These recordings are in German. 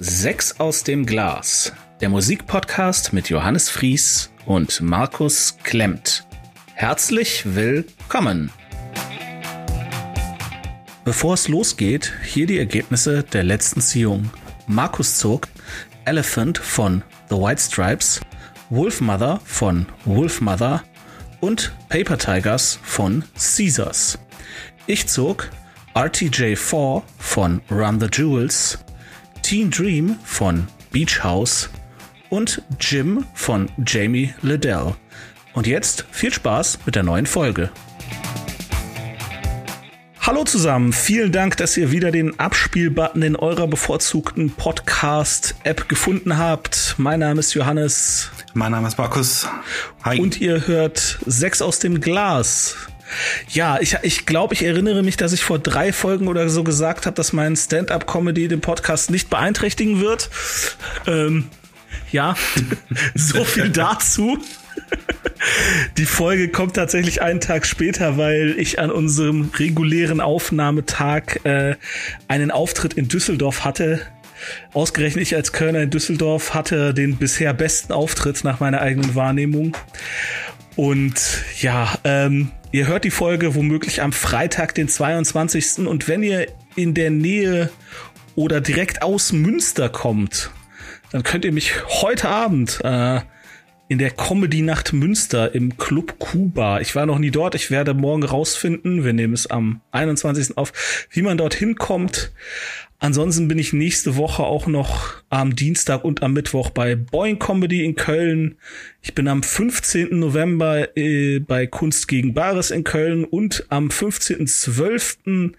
Sechs aus dem Glas, der Musikpodcast mit Johannes Fries und Markus Klemmt. Herzlich willkommen. Bevor es losgeht, hier die Ergebnisse der letzten Ziehung. Markus zog Elephant von The White Stripes, Wolfmother von Wolfmother und Paper Tigers von Caesars. Ich zog RTJ4 von Run the Jewels, Teen Dream von Beach House und Jim von Jamie Liddell. Und jetzt viel Spaß mit der neuen Folge. Hallo zusammen, vielen Dank, dass ihr wieder den Abspielbutton in eurer bevorzugten Podcast-App gefunden habt. Mein Name ist Johannes. Mein Name ist Markus. Hi. Und ihr hört Sechs aus dem Glas. Ja, ich, ich glaube, ich erinnere mich, dass ich vor drei Folgen oder so gesagt habe, dass mein Stand-up-Comedy den Podcast nicht beeinträchtigen wird. Ähm, ja, so viel dazu. Die Folge kommt tatsächlich einen Tag später, weil ich an unserem regulären Aufnahmetag äh, einen Auftritt in Düsseldorf hatte. Ausgerechnet ich als Kölner in Düsseldorf hatte den bisher besten Auftritt nach meiner eigenen Wahrnehmung. Und ja, ähm, ihr hört die Folge womöglich am Freitag, den 22. Und wenn ihr in der Nähe oder direkt aus Münster kommt, dann könnt ihr mich heute Abend äh, in der Comedy Nacht Münster im Club Kuba. Ich war noch nie dort. Ich werde morgen rausfinden. Wir nehmen es am 21. auf, wie man dorthin kommt. Ansonsten bin ich nächste Woche auch noch am Dienstag und am Mittwoch bei Boeing Comedy in Köln. Ich bin am 15. November äh, bei Kunst gegen Bares in Köln und am 15.12.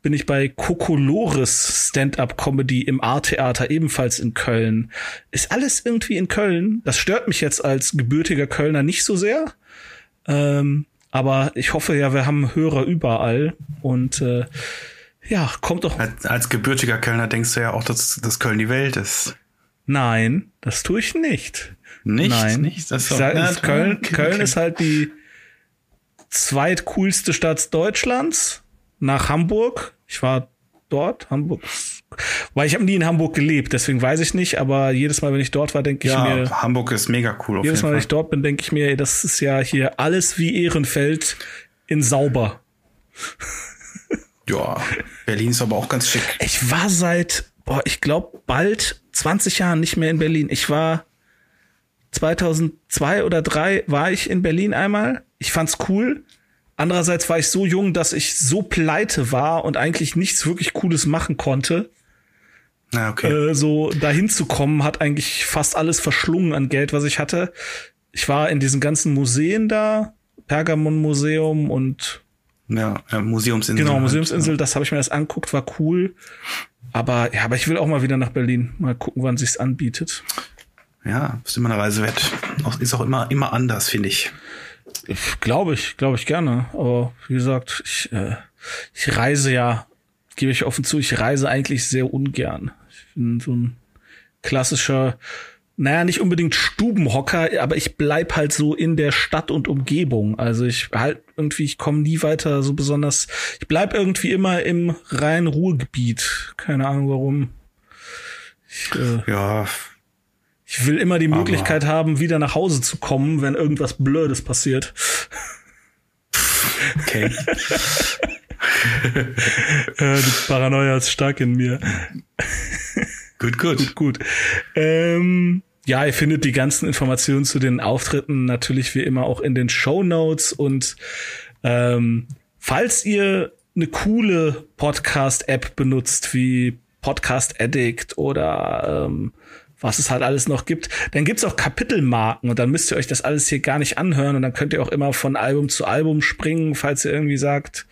bin ich bei Kokolores Stand-up Comedy im A-Theater ebenfalls in Köln. Ist alles irgendwie in Köln. Das stört mich jetzt als gebürtiger Kölner nicht so sehr. Ähm, aber ich hoffe ja, wir haben Hörer überall und äh, ja, kommt doch. Als, als gebürtiger Kölner denkst du ja auch, dass, dass Köln die Welt ist. Nein, das tue ich nicht. Nicht? Nein. Nicht? Das ich sag, ja, Köln, okay, Köln okay. ist halt die zweitcoolste Stadt Deutschlands nach Hamburg. Ich war dort, Hamburg. Weil ich habe nie in Hamburg gelebt, deswegen weiß ich nicht, aber jedes Mal, wenn ich dort war, denke ich ja, mir. Hamburg ist mega cool. jedes Mal, wenn ich dort bin, denke ich mir, das ist ja hier alles wie Ehrenfeld in sauber. Ja, Berlin ist aber auch ganz schick. Ich war seit, boah, ich glaube, bald 20 Jahren nicht mehr in Berlin. Ich war 2002 oder 3 war ich in Berlin einmal. Ich fand's cool. Andererseits war ich so jung, dass ich so pleite war und eigentlich nichts wirklich Cooles machen konnte. Ah, okay. Äh, so dahin zu kommen, hat eigentlich fast alles verschlungen an Geld, was ich hatte. Ich war in diesen ganzen Museen da, Pergamon Museum und ja, ja Museumsinsel. Genau, Museumsinsel, halt, das habe ich mir das anguckt, war cool. Aber ja, aber ich will auch mal wieder nach Berlin. Mal gucken, wann sich's anbietet. Ja, ist immer eine Reise wert. Ist auch immer, immer anders, finde ich. Glaube ich, glaube ich gerne. Aber wie gesagt, ich, äh, ich reise ja, gebe ich offen zu, ich reise eigentlich sehr ungern. Ich bin so ein klassischer naja, nicht unbedingt Stubenhocker, aber ich bleib halt so in der Stadt und Umgebung. Also ich halt irgendwie, ich komme nie weiter so besonders. Ich bleib irgendwie immer im reinen Ruhrgebiet. Keine Ahnung warum. Ich, äh, ja. Ich will immer die Möglichkeit haben, wieder nach Hause zu kommen, wenn irgendwas Blödes passiert. Okay. die Paranoia ist stark in mir. Gut, gut. gut, gut. Ähm, ja, ihr findet die ganzen Informationen zu den Auftritten natürlich wie immer auch in den Show Notes und ähm, falls ihr eine coole Podcast-App benutzt wie Podcast Addict oder ähm, was es halt alles noch gibt. Dann gibt's auch Kapitelmarken und dann müsst ihr euch das alles hier gar nicht anhören und dann könnt ihr auch immer von Album zu Album springen, falls ihr irgendwie sagt,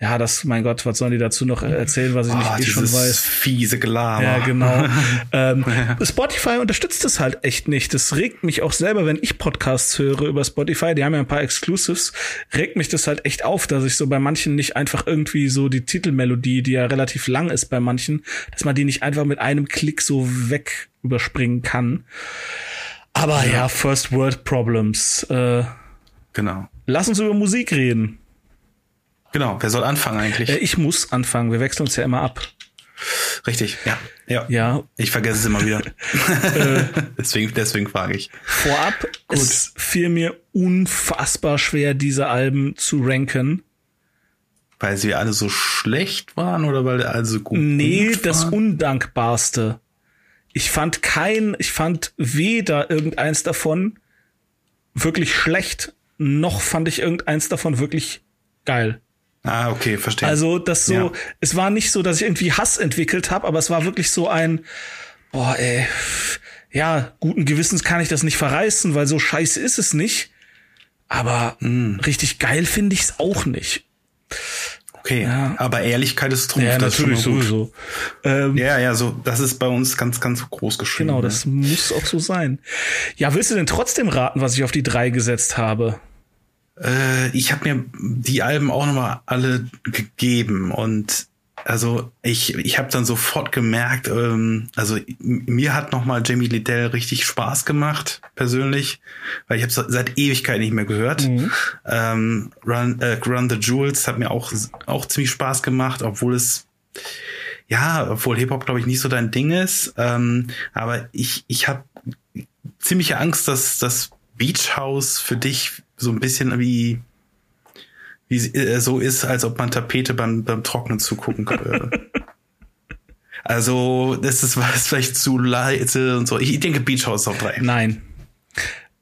ja, das, mein Gott, was sollen die dazu noch erzählen, was ich oh, nicht eh schon weiß. fiese Gelaber. Ja, genau. ähm, Spotify unterstützt das halt echt nicht. Das regt mich auch selber, wenn ich Podcasts höre über Spotify, die haben ja ein paar Exclusives, regt mich das halt echt auf, dass ich so bei manchen nicht einfach irgendwie so die Titelmelodie, die ja relativ lang ist bei manchen, dass man die nicht einfach mit einem Klick so weg überspringen kann. Aber ja, ja First World Problems. Äh, genau. Lass uns über Musik reden. Genau, wer soll anfangen eigentlich? Äh, ich muss anfangen, wir wechseln uns ja immer ab. Richtig, ja. Ja. Ja. Ich vergesse es immer wieder. deswegen, deswegen frage ich. Vorab, Gut. es fiel mir unfassbar schwer, diese Alben zu ranken. Weil sie alle so schlecht waren oder weil alle so gut Nee, gut das? Undankbarste. Ich fand kein, ich fand weder irgendeins davon wirklich schlecht, noch fand ich irgendeins davon wirklich geil. Ah, okay, verstehe. Also das so, Ja. es war nicht so, dass ich irgendwie Hass entwickelt habe, aber es war wirklich so ein, boah, ey, ja, guten Gewissens kann ich das nicht verreißen, weil so scheiße ist es nicht. Aber Hm. richtig geil finde ich es auch nicht. okay, ja. aber Ehrlichkeit ist Trumpf. das schon mal gut. sowieso. Ähm, Ja, ja, so, das ist bei uns ganz, ganz groß geschrieben. Genau, ne? das muss auch so sein. Ja, willst du denn trotzdem raten, was ich auf die drei gesetzt habe? Äh, ich habe mir die Alben auch nochmal alle gegeben und also ich, ich habe dann sofort gemerkt, ähm, also mir hat nochmal Jamie Liddell richtig Spaß gemacht, persönlich, weil ich habe seit Ewigkeit nicht mehr gehört. Ähm, Run, äh, Run the Jewels hat mir auch, auch ziemlich Spaß gemacht, obwohl es ja, obwohl Hip-Hop, glaube ich, nicht so dein Ding ist. Ähm, aber ich, ich habe ziemliche Angst, dass das Beach House für dich so ein bisschen wie, wie äh, so ist, als ob man Tapete beim, beim Trocknen zugucken könnte. also, das ist was vielleicht zu leise und so. Ich denke Beach House auf drei. Nein.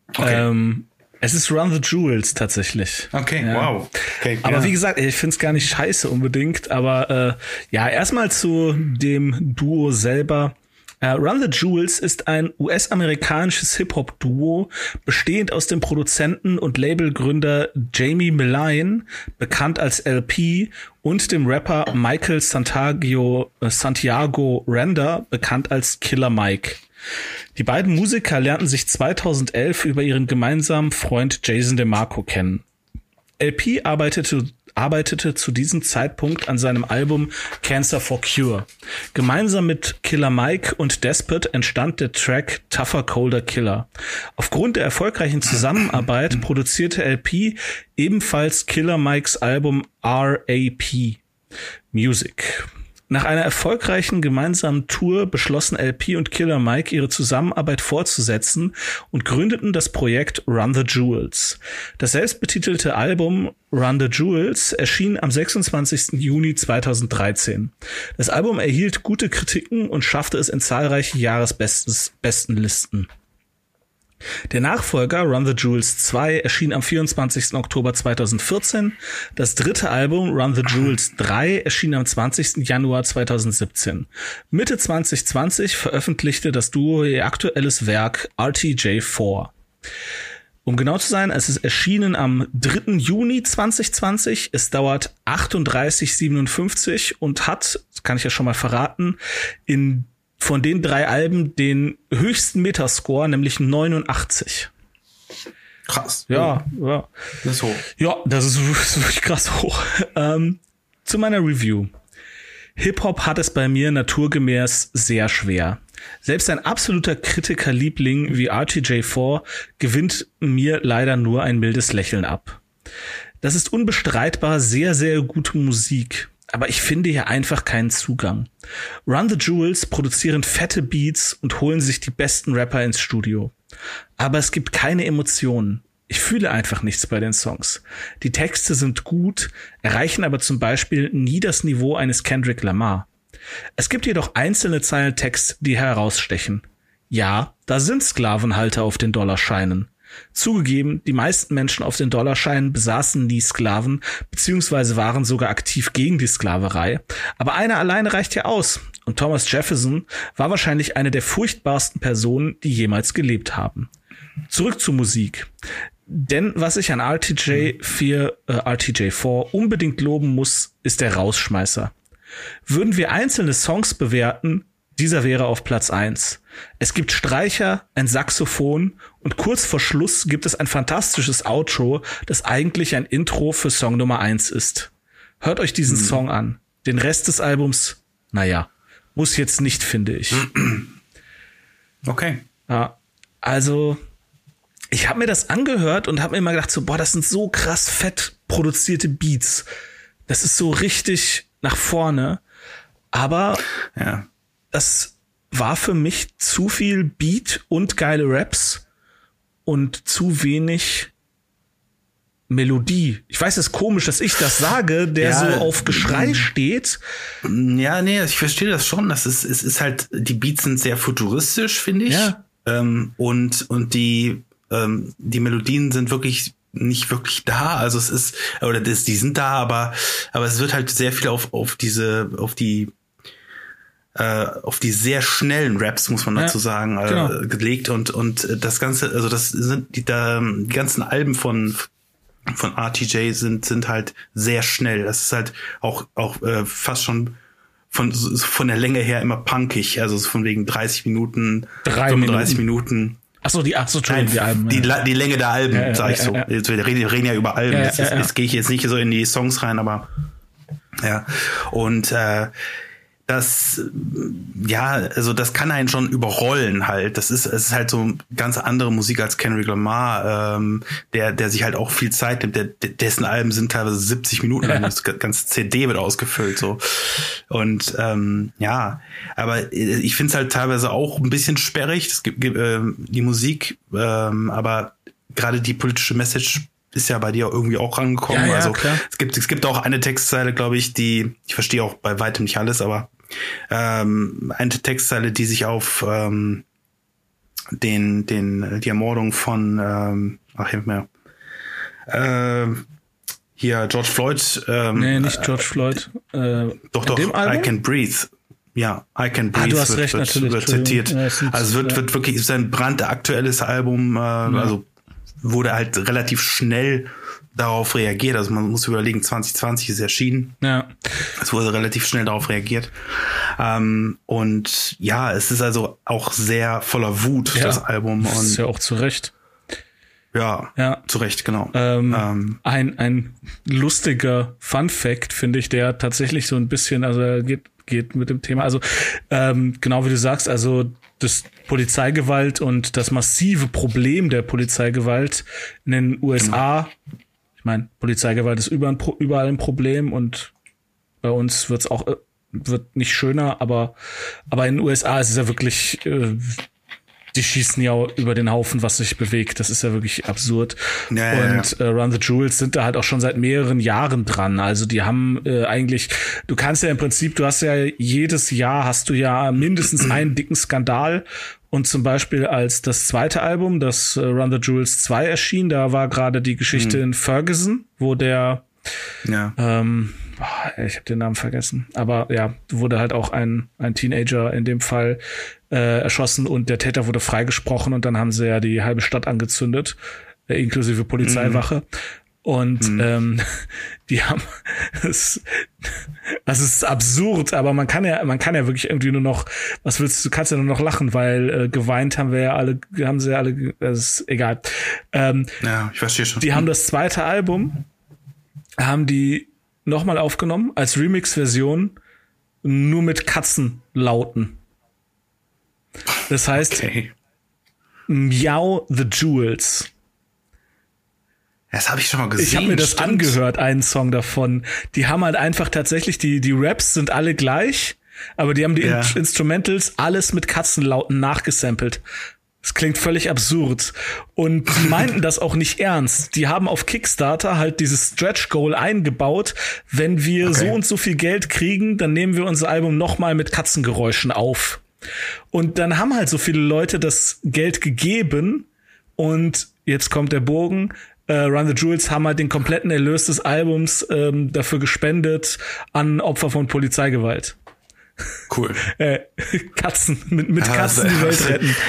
Okay. Ähm, es ist Run the Jewels tatsächlich. Okay, Ja. wow. Okay, Aber ja. wie gesagt, ich finde es gar nicht scheiße unbedingt. Aber äh, ja, erstmal zu dem Duo selber. Äh, Run the Jewels ist ein US-amerikanisches Hip-Hop-Duo, bestehend aus dem Produzenten und Labelgründer Jamie Millane, bekannt als LP, und dem Rapper Michael Santiago, äh, Santiago Render, bekannt als Killer Mike. Die beiden Musiker lernten sich 2011 über ihren gemeinsamen Freund Jason DeMarco kennen. LP arbeitete, arbeitete zu diesem Zeitpunkt an seinem Album Cancer for Cure. Gemeinsam mit Killer Mike und Despot entstand der Track Tougher Colder Killer. Aufgrund der erfolgreichen Zusammenarbeit produzierte LP ebenfalls Killer Mikes Album RAP Music. Nach einer erfolgreichen gemeinsamen Tour beschlossen LP und Killer Mike ihre Zusammenarbeit fortzusetzen und gründeten das Projekt Run the Jewels. Das selbstbetitelte Album Run the Jewels erschien am 26. Juni 2013. Das Album erhielt gute Kritiken und schaffte es in zahlreiche Jahresbestenlisten. Der Nachfolger Run the Jewels 2 erschien am 24. Oktober 2014. Das dritte Album Run the Jewels 3 erschien am 20. Januar 2017. Mitte 2020 veröffentlichte das Duo ihr aktuelles Werk RTJ4. Um genau zu sein, es ist erschienen am 3. Juni 2020. Es dauert 38,57 und hat, kann ich ja schon mal verraten, in von den drei Alben den höchsten Metascore, nämlich 89. Krass. Ja, ja. Das ist hoch. Ja, das ist, das ist wirklich krass hoch. Ähm, zu meiner Review. Hip-Hop hat es bei mir naturgemäß sehr schwer. Selbst ein absoluter Kritikerliebling wie RTJ4 gewinnt mir leider nur ein mildes Lächeln ab. Das ist unbestreitbar sehr, sehr gute Musik. Aber ich finde hier einfach keinen Zugang. Run the Jewels produzieren fette Beats und holen sich die besten Rapper ins Studio. Aber es gibt keine Emotionen. Ich fühle einfach nichts bei den Songs. Die Texte sind gut, erreichen aber zum Beispiel nie das Niveau eines Kendrick Lamar. Es gibt jedoch einzelne Zeilen Text, die herausstechen. Ja, da sind Sklavenhalter auf den Dollarscheinen. Zugegeben, die meisten Menschen auf den Dollarscheinen besaßen nie Sklaven, beziehungsweise waren sogar aktiv gegen die Sklaverei. Aber einer alleine reicht ja aus. Und Thomas Jefferson war wahrscheinlich eine der furchtbarsten Personen, die jemals gelebt haben. Zurück zur Musik. Denn was ich an RTJ 4, äh, RTJ 4 unbedingt loben muss, ist der Rausschmeißer. Würden wir einzelne Songs bewerten, dieser wäre auf Platz eins. Es gibt Streicher, ein Saxophon und kurz vor Schluss gibt es ein fantastisches Outro, das eigentlich ein Intro für Song Nummer eins ist. Hört euch diesen Song an. Den Rest des Albums, naja, muss jetzt nicht, finde ich. Okay. Ja, also ich habe mir das angehört und habe mir immer gedacht, so, boah, das sind so krass fett produzierte Beats. Das ist so richtig nach vorne. Aber Ja. Das war für mich zu viel Beat und geile Raps und zu wenig Melodie. Ich weiß, es ist komisch, dass ich das sage, der Ja, so auf Geschrei steht. Ja, nee, ich verstehe das schon. Das ist, es ist halt, die Beats sind sehr futuristisch, finde ich. Ja. Ähm, und, und die, ähm, die Melodien sind wirklich nicht wirklich da. Also es ist, oder das, die sind da, aber, aber es wird halt sehr viel auf, auf diese, auf die, äh, auf die sehr schnellen Raps, muss man Ja, dazu sagen, äh, genau. gelegt und, und äh, das Ganze, also das sind die, da, die ganzen Alben von, von RTJ sind, sind halt sehr schnell. Das ist halt auch, auch äh, fast schon von, von der Länge her immer punkig. Also so von wegen 30 Minuten, Drei 35 Minuten. Ach so, die, ach so, Nein, die Alben. die, ja. Die Länge der Alben, Ja, ja, sag ich so. ja. Jetzt, wir reden, reden ja über Alben. Jetzt, jetzt gehe ich jetzt nicht so in die Songs rein, aber ja. Und äh, das, ja, also das kann einen schon überrollen halt. Das ist, es ist halt so ganz andere Musik als Kendrick Lamar, ähm, der, der sich halt auch viel Zeit nimmt. Der, dessen Alben sind teilweise 70 Minuten lang. Das ganze CD wird ausgefüllt so. Und ähm, ja, aber ich finde es halt teilweise auch ein bisschen sperrig. Es gibt, ähm, die Musik, ähm, aber gerade die politische Message ist ja bei dir irgendwie auch rangekommen. Ja, ja, also klar. es gibt, es gibt auch eine Textzeile, glaube ich, die, ich verstehe auch bei weitem nicht alles, aber ähm, eine Textzeile, die sich auf ähm, den, den, die Ermordung von, ähm, ach, hilf mir, ähm, hier George Floyd, ähm, Nee, nicht George Floyd. Äh, doch, doch, I Album? Can Breathe. Ja, I Can Ah, Breathe du hast wird, recht, wird, natürlich, wird zitiert. Ja, also wird, ja. wird wirklich, ist ein brandaktuelles Album, äh, also wurde halt relativ schnell darauf reagiert. Also man muss überlegen, 2020 ist erschienen. Ja. Es wurde relativ schnell darauf reagiert. Ähm, und ja, es ist also auch sehr voller Wut, ja. das Album. Das ist Und ja auch zu Recht. ja, Ja. zu Recht, genau. Ähm, Ähm, ein, ein lustiger Fun Fact, finde ich, der tatsächlich so ein bisschen, also geht, geht mit dem Thema, also ähm, genau wie du sagst, also das Polizeigewalt und das massive Problem der Polizeigewalt in den USA, ich meine, Polizeigewalt ist überall, ein Problem und bei uns wird's auch äh, wird nicht schöner, aber aber in den USA ist es ja wirklich äh, die schießen ja über den Haufen, was sich bewegt. Das ist ja wirklich absurd. Ja, ja, und äh, Run the Jewels sind da halt auch schon seit mehreren Jahren dran. Also die haben äh, eigentlich, du kannst ja im Prinzip, du hast ja jedes Jahr hast du ja mindestens einen dicken Skandal. Und zum Beispiel als das zweite Album, das äh, Run the Jewels 2 erschien, da war gerade die Geschichte in Ferguson, wo der ja. ähm, ich habe den Namen vergessen. Aber ja, wurde halt auch ein, ein Teenager in dem Fall äh, erschossen und der Täter wurde freigesprochen und dann haben sie ja die halbe Stadt angezündet, äh, inklusive Polizeiwache. Und ähm, die haben es, das ist absurd, aber man kann ja, man kann ja wirklich irgendwie nur noch, was willst du, du kannst ja nur noch lachen, weil äh, geweint haben wir ja alle, haben sie ja alle, das ist egal. Ähm, ja, ich verstehe schon. die haben das zweite Album, haben die nochmal aufgenommen als Remix-Version, nur mit Katzenlauten. Das heißt, okay. Meow the Jewels. Das habe ich schon mal gesehen. Ich habe mir das stimmt. angehört, einen Song davon. Die haben halt einfach tatsächlich, die, die Raps sind alle gleich, aber die haben die Ja. In Instrumentals alles mit Katzenlauten nachgesampelt. Das klingt völlig absurd. Und die meinten das auch nicht ernst. Die haben auf Kickstarter halt dieses Stretch Goal eingebaut. Wenn wir Okay. so und so viel Geld kriegen, dann nehmen wir unser Album nochmal mit Katzengeräuschen auf. Und dann haben halt so viele Leute das Geld gegeben und jetzt kommt der Bogen. Äh, Run the Jewels haben halt den kompletten Erlös des Albums ähm, dafür gespendet an Opfer von Polizeigewalt. Cool. Äh, Katzen, mit, mit Katzen die Welt retten.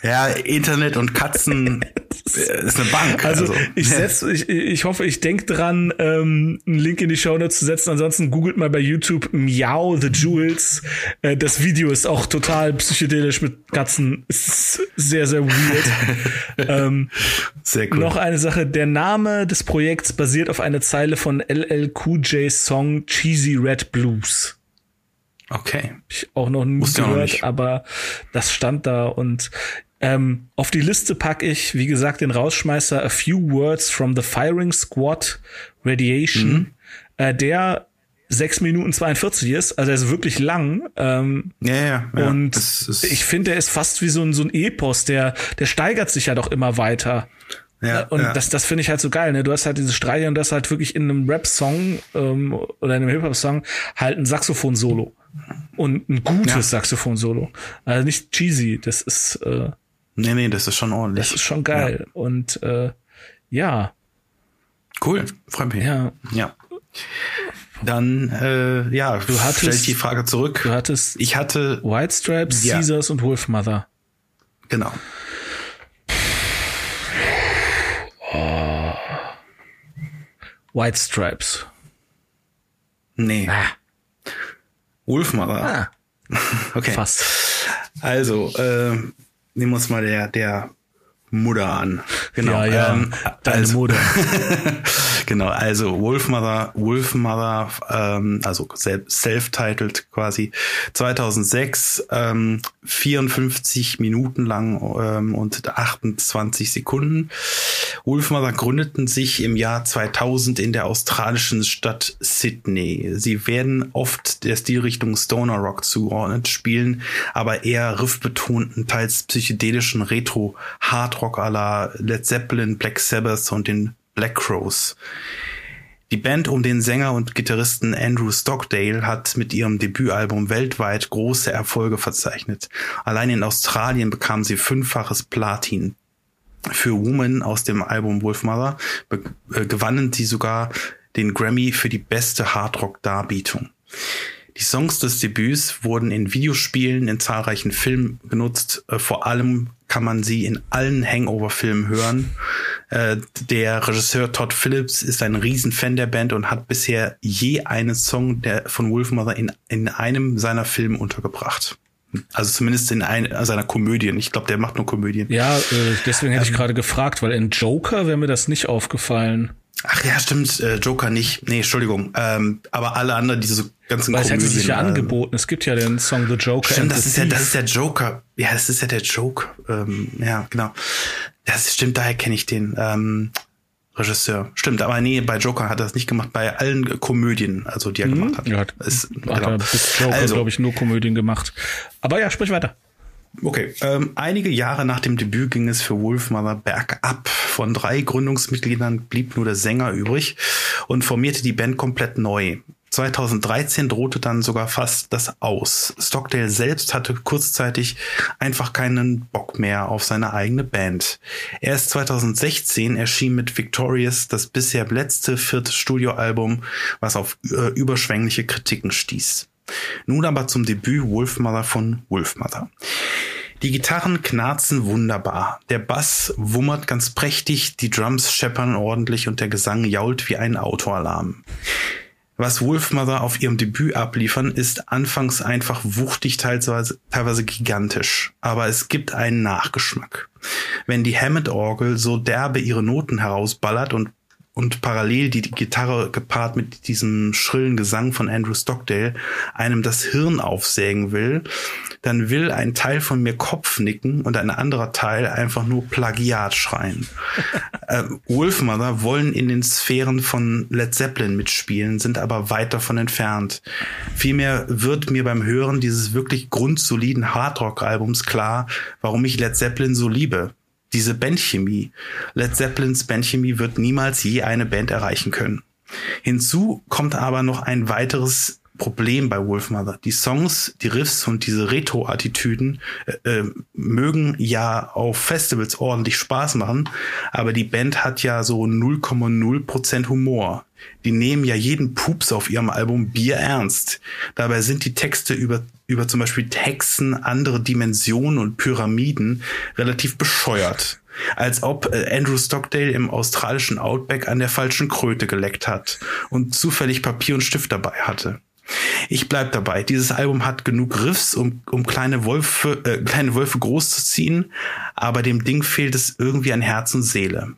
Ja, Internet und Katzen äh, ist eine Bank. Also, ich setz, ich, ich hoffe, ich denk dran, ähm, einen Link in die Show Notes zu setzen. Ansonsten googelt mal bei YouTube Meow the Jewels. Äh, das Video ist auch total psychedelisch mit Katzen. Ist sehr, sehr weird. ähm, Sehr cool. Noch eine Sache, der Name des Projekts basiert auf einer Zeile von LL Cool J's Song Cheesy Red Blues. Okay. Ich auch noch nie Wusste gehört, nicht. aber das stand da und ähm, auf die Liste packe ich, wie gesagt, den Rausschmeißer A Few Words from the Firing Squad Radiation. Mhm. Äh, der 6 Minuten 42 ist. Also er ist wirklich lang. Ähm, ja, ja, ja. Und ich finde, er ist fast wie so ein, so ein Epos, der, der steigert sich ja doch immer weiter. Ja, und ja. das, das finde ich halt so geil. Ne? Du hast halt diese Streiche und das halt wirklich in einem Rap-Song ähm, oder in einem Hip-Hop-Song halt ein Saxophon-Solo. Und ein gutes ja. Saxophon-Solo. Also nicht cheesy, das ist. Äh, nee, nee, das ist schon ordentlich. Das ist schon geil. Ja. Und äh, ja. Cool, freut mich. Ja. Ja. Dann, äh, ja, du hattest, stell ich die Frage zurück. Du hattest ich hatte White Stripes, ja. Caesars und Wolfmother. Genau. Oh. White Stripes. Nee. Ah. Wolfmother. Ah. Okay. Fast. Also, äh, nehmen wir uns mal der, der Mutter an. Genau. Ja, ja. Ähm, Deine also, Mutter. genau, also Wolfmother, Wolfmother, ähm, also self-titled quasi, 2006, ähm, 54 Minuten lang ähm, und 28 Sekunden. Wolfmother gründeten sich im Jahr 2000 in der australischen Stadt Sydney. Sie werden oft der Stilrichtung Stoner Rock zugeordnet, spielen aber eher riffbetonten, teils psychedelischen Retro-Hardrock à la Led Zeppelin, Black Sabbath und den Black Crows. Die Band um den Sänger und Gitarristen Andrew Stockdale hat mit ihrem Debütalbum weltweit große Erfolge verzeichnet. Allein in Australien bekam sie fünffaches Platin. Für Woman aus dem Album Wolfmother äh, gewannen sie sogar den Grammy für die beste Hardrock-Darbietung. Die Songs des Debüts wurden in Videospielen, in zahlreichen Filmen genutzt. Äh, vor allem kann man sie in allen Hangover-Filmen hören. Äh, der Regisseur Todd Phillips ist ein Riesenfan der Band und hat bisher je einen Song der von Wolfmother in, in einem seiner Filme untergebracht. Also zumindest in ein, seiner Komödien. Ich glaube, der macht nur Komödien. Ja, äh, deswegen hätte ähm, ich gerade gefragt, weil in Joker wäre mir das nicht aufgefallen. Ach ja, stimmt, äh, Joker nicht. Nee, Entschuldigung. Ähm, aber alle anderen, diese ganzen Weil es hätte sich ja ähm, angeboten. Es gibt ja den Song The Joker. Stimmt, das ist ja, das ist der Joker. Ja, das ist ja der Joke. Ähm, ja, genau. Das stimmt, daher kenne ich den ähm, Regisseur. Stimmt, aber nee, bei Joker hat er das nicht gemacht. Bei allen Komödien, also die er mhm. gemacht hat. Ja, hat, ist, hat genau. er bis Joker, also, glaube ich, nur Komödien gemacht. Aber ja, sprich weiter. Okay, ähm, einige Jahre nach dem Debüt ging es für Wolfmother bergab. Von drei Gründungsmitgliedern blieb nur der Sänger übrig und formierte die Band komplett neu. 2013 drohte dann sogar fast das Aus. Stockdale selbst hatte kurzzeitig einfach keinen Bock mehr auf seine eigene Band. Erst 2016 erschien mit Victorious das bisher letzte vierte Studioalbum, was auf äh, überschwängliche Kritiken stieß. Nun aber zum Debüt Wolfmother von Wolfmother. Die Gitarren knarzen wunderbar. Der Bass wummert ganz prächtig, die Drums scheppern ordentlich und der Gesang jault wie ein Autoalarm. Was Wolfmother auf ihrem Debüt abliefern, ist anfangs einfach wuchtig, teilweise, teilweise gigantisch. Aber es gibt einen Nachgeschmack. Wenn die Hammond-Orgel so derbe ihre Noten herausballert und und parallel die, die Gitarre gepaart mit diesem schrillen Gesang von Andrew Stockdale einem das Hirn aufsägen will, dann will ein Teil von mir Kopfnicken und ein anderer Teil einfach nur Plagiat schreien. äh, Wolfmother wollen in den Sphären von Led Zeppelin mitspielen, sind aber weit davon entfernt. Vielmehr wird mir beim Hören dieses wirklich grundsoliden Hardrock-Albums klar, warum ich Led Zeppelin so liebe diese Bandchemie. Led Zeppelins Bandchemie wird niemals je eine Band erreichen können. Hinzu kommt aber noch ein weiteres Problem bei Wolfmother. Die Songs, die Riffs und diese Retro-Attitüden äh, äh, mögen ja auf Festivals ordentlich Spaß machen, aber die Band hat ja so 0,0% Humor. Die nehmen ja jeden Pups auf ihrem Album Bier ernst. Dabei sind die Texte über, über zum Beispiel Hexen, andere Dimensionen und Pyramiden relativ bescheuert als ob äh, Andrew Stockdale im australischen Outback an der falschen Kröte geleckt hat und zufällig Papier und Stift dabei hatte. Ich bleib dabei. Dieses Album hat genug Riffs, um, um kleine Wölfe, äh, kleine Wölfe groß zu ziehen, aber dem Ding fehlt es irgendwie an Herz und Seele.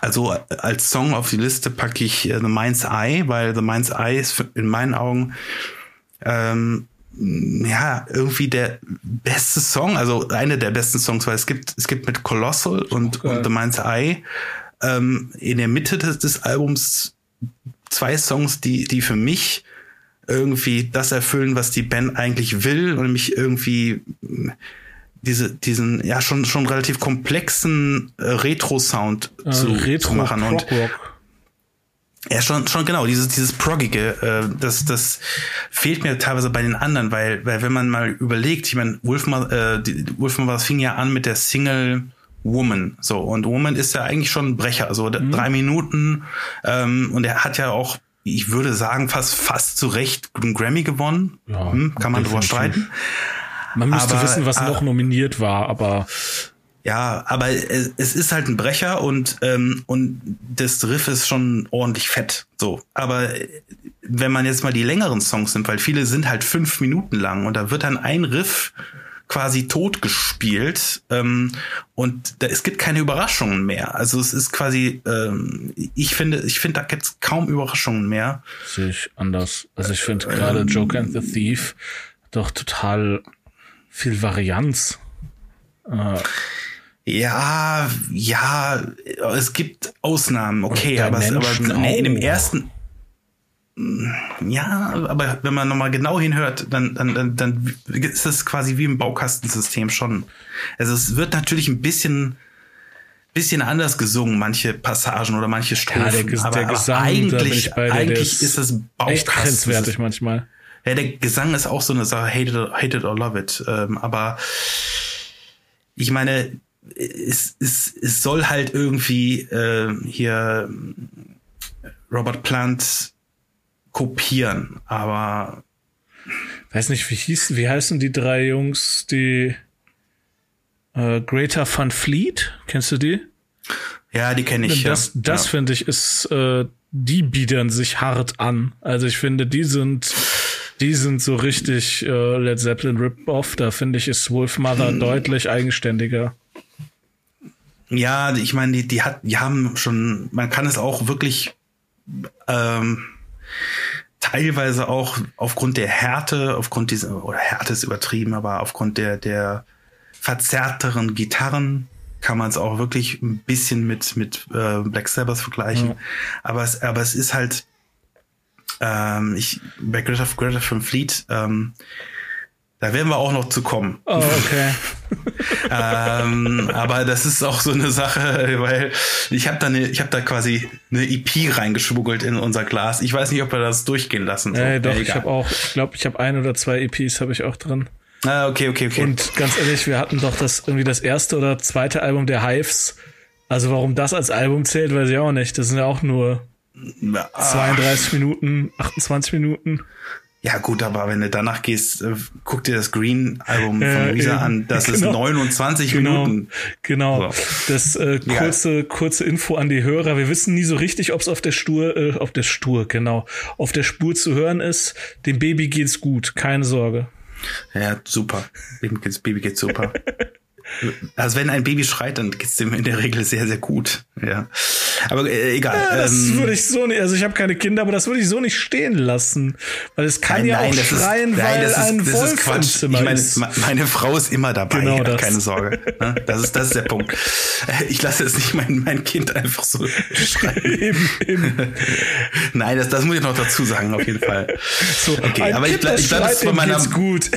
Also äh, als Song auf die Liste packe ich äh, The Mind's Eye, weil The Mind's Eye ist in meinen Augen ähm, ja, irgendwie der beste Song, also einer der besten Songs, weil es gibt, es gibt mit Colossal und, okay. und The Mind's Eye ähm, in der Mitte des, des Albums zwei Songs, die, die für mich irgendwie das erfüllen, was die Band eigentlich will und nämlich irgendwie diese, diesen ja schon schon relativ komplexen äh, Retro-Sound äh, zu, Retro zu machen und ja, schon, schon genau, dieses, dieses Proggige, äh, das, das fehlt mir teilweise bei den anderen, weil, weil wenn man mal überlegt, ich meine, Wolfman, äh, die, Wolfman fing ja an mit der Single Woman, so, und Woman ist ja eigentlich schon ein Brecher, so mhm. drei Minuten, ähm, und er hat ja auch, ich würde sagen, fast, fast zu Recht einen Grammy gewonnen, ja, hm, kann man drüber streiten. Man müsste aber, wissen, was äh, noch nominiert war, aber ja, aber es, ist halt ein Brecher und ähm, und das Riff ist schon ordentlich fett. So, aber wenn man jetzt mal die längeren Songs nimmt, weil viele sind halt fünf Minuten lang und da wird dann ein Riff quasi tot gespielt ähm, und da, es gibt keine Überraschungen mehr. Also es ist quasi, ähm, ich finde, ich finde, da gibt's kaum Überraschungen mehr. Sehe ich anders. Also ich finde gerade ähm, Joker and the Thief doch total viel Varianz. Äh, ja, ja, es gibt Ausnahmen, okay, aber, es, aber nee, in dem ersten, ja, aber wenn man nochmal genau hinhört, dann, dann, dann, dann ist es quasi wie im Baukastensystem schon. Also es wird natürlich ein bisschen, bisschen anders gesungen, manche Passagen oder manche Strophen. Ja, der, der aber, Gesang, aber eigentlich, eigentlich ist es Baukastensystem. manchmal. Ja, der Gesang ist auch so eine Sache, hate it, hate it or love it. Ähm, aber ich meine, es, es, es soll halt irgendwie äh, hier Robert Plant kopieren, aber weiß nicht, wie hießen, wie heißen die drei Jungs, die äh, Greater Van Fleet, kennst du die? Ja, die kenne ich. Das, ja. das ja. finde ich ist, äh, die biedern sich hart an. Also ich finde, die sind, die sind so richtig äh, Led Zeppelin Rip-Off. Da finde ich ist Wolf Mother hm. deutlich eigenständiger. Ja, ich meine, die, die hat, die haben schon, man kann es auch wirklich ähm, teilweise auch aufgrund der Härte, aufgrund dieser, oder Härte ist übertrieben, aber aufgrund der, der verzerrteren Gitarren kann man es auch wirklich ein bisschen mit, mit äh, Black Sabbath vergleichen. Ja. Aber, es, aber es ist halt, ähm, ich, bei Greta, Greta from Fleet, ähm, da werden wir auch noch zu kommen. Oh, okay. ähm, aber das ist auch so eine Sache, weil ich habe da eine, ich habe da quasi eine EP reingeschmuggelt in unser Glas. Ich weiß nicht, ob wir das durchgehen lassen. So. Äh, doch, ich habe auch, ich glaube, ich habe ein oder zwei EPs habe ich auch drin. Ah, okay, okay, okay. Und ganz ehrlich, wir hatten doch das irgendwie das erste oder zweite Album der Hives. Also warum das als Album zählt, weiß ich auch nicht. Das sind ja auch nur 32 Minuten, 28 Minuten. Ja, gut, aber wenn du danach gehst, äh, guck dir das Green-Album von äh, Lisa an. Das genau. ist 29 genau. Minuten. Genau. So. Das äh, kurze, ja. kurze Info an die Hörer. Wir wissen nie so richtig, ob es auf der Stur, äh, auf der Stur, genau, auf der Spur zu hören ist. Dem Baby geht's gut, keine Sorge. Ja, super. Dem geht's, Baby geht's super. Also wenn ein Baby schreit, dann geht's dem in der Regel sehr, sehr gut. Ja. Aber äh, egal. Ja, das ähm, würde ich so nicht, also ich habe keine Kinder, aber das würde ich so nicht stehen lassen. Weil es kann nein, ja nein, auch schreien, ist, weil nein, das ist, ein das Wolf ist Quatsch. ich meine, meine Frau ist immer dabei, genau das. keine Sorge. Ne? Das ist, das ist der Punkt. Ich lasse jetzt nicht mein, mein Kind einfach so schreien. eben, eben. Nein, das, das muss ich noch dazu sagen, auf jeden Fall. So, okay, aber kind, ich bleibe ich bleib jetzt bei meiner gut.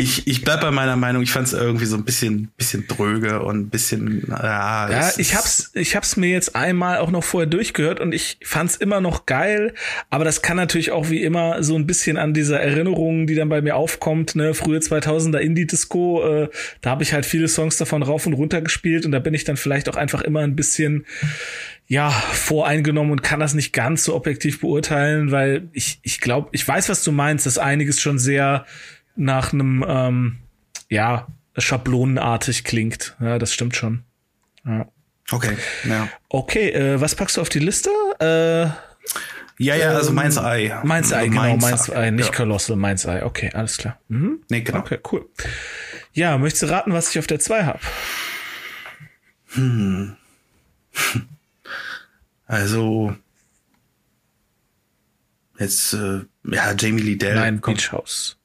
Ich, ich bleib bei meiner Meinung, ich fand es irgendwie so ein bisschen, bisschen dröge und ein bisschen, ja. Ja, ich hab's, ich hab's mir jetzt einmal auch noch vorher durchgehört und ich fand's immer noch geil, aber das kann natürlich auch wie immer so ein bisschen an dieser Erinnerung, die dann bei mir aufkommt, ne, frühe 2000er Indie-Disco, äh, da habe ich halt viele Songs davon rauf und runter gespielt und da bin ich dann vielleicht auch einfach immer ein bisschen, ja, voreingenommen und kann das nicht ganz so objektiv beurteilen, weil ich, ich glaube, ich weiß, was du meinst, dass einiges schon sehr nach einem, ähm, ja, schablonenartig klingt. Ja, das stimmt schon. Ja. Okay, ja. Okay, äh, was packst du auf die Liste? Äh, ja, ja, also Mainz Ei. Mainz Ei, genau, Mainz, Mainz Ei, nicht ja. Colossal, Mainz Ei. Okay, alles klar. Mhm. Nee, genau. Okay, cool. Ja, möchtest du raten, was ich auf der 2 habe? Hm. Also, jetzt, äh, ja, Jamie Lee Dell. Nein, Beach House.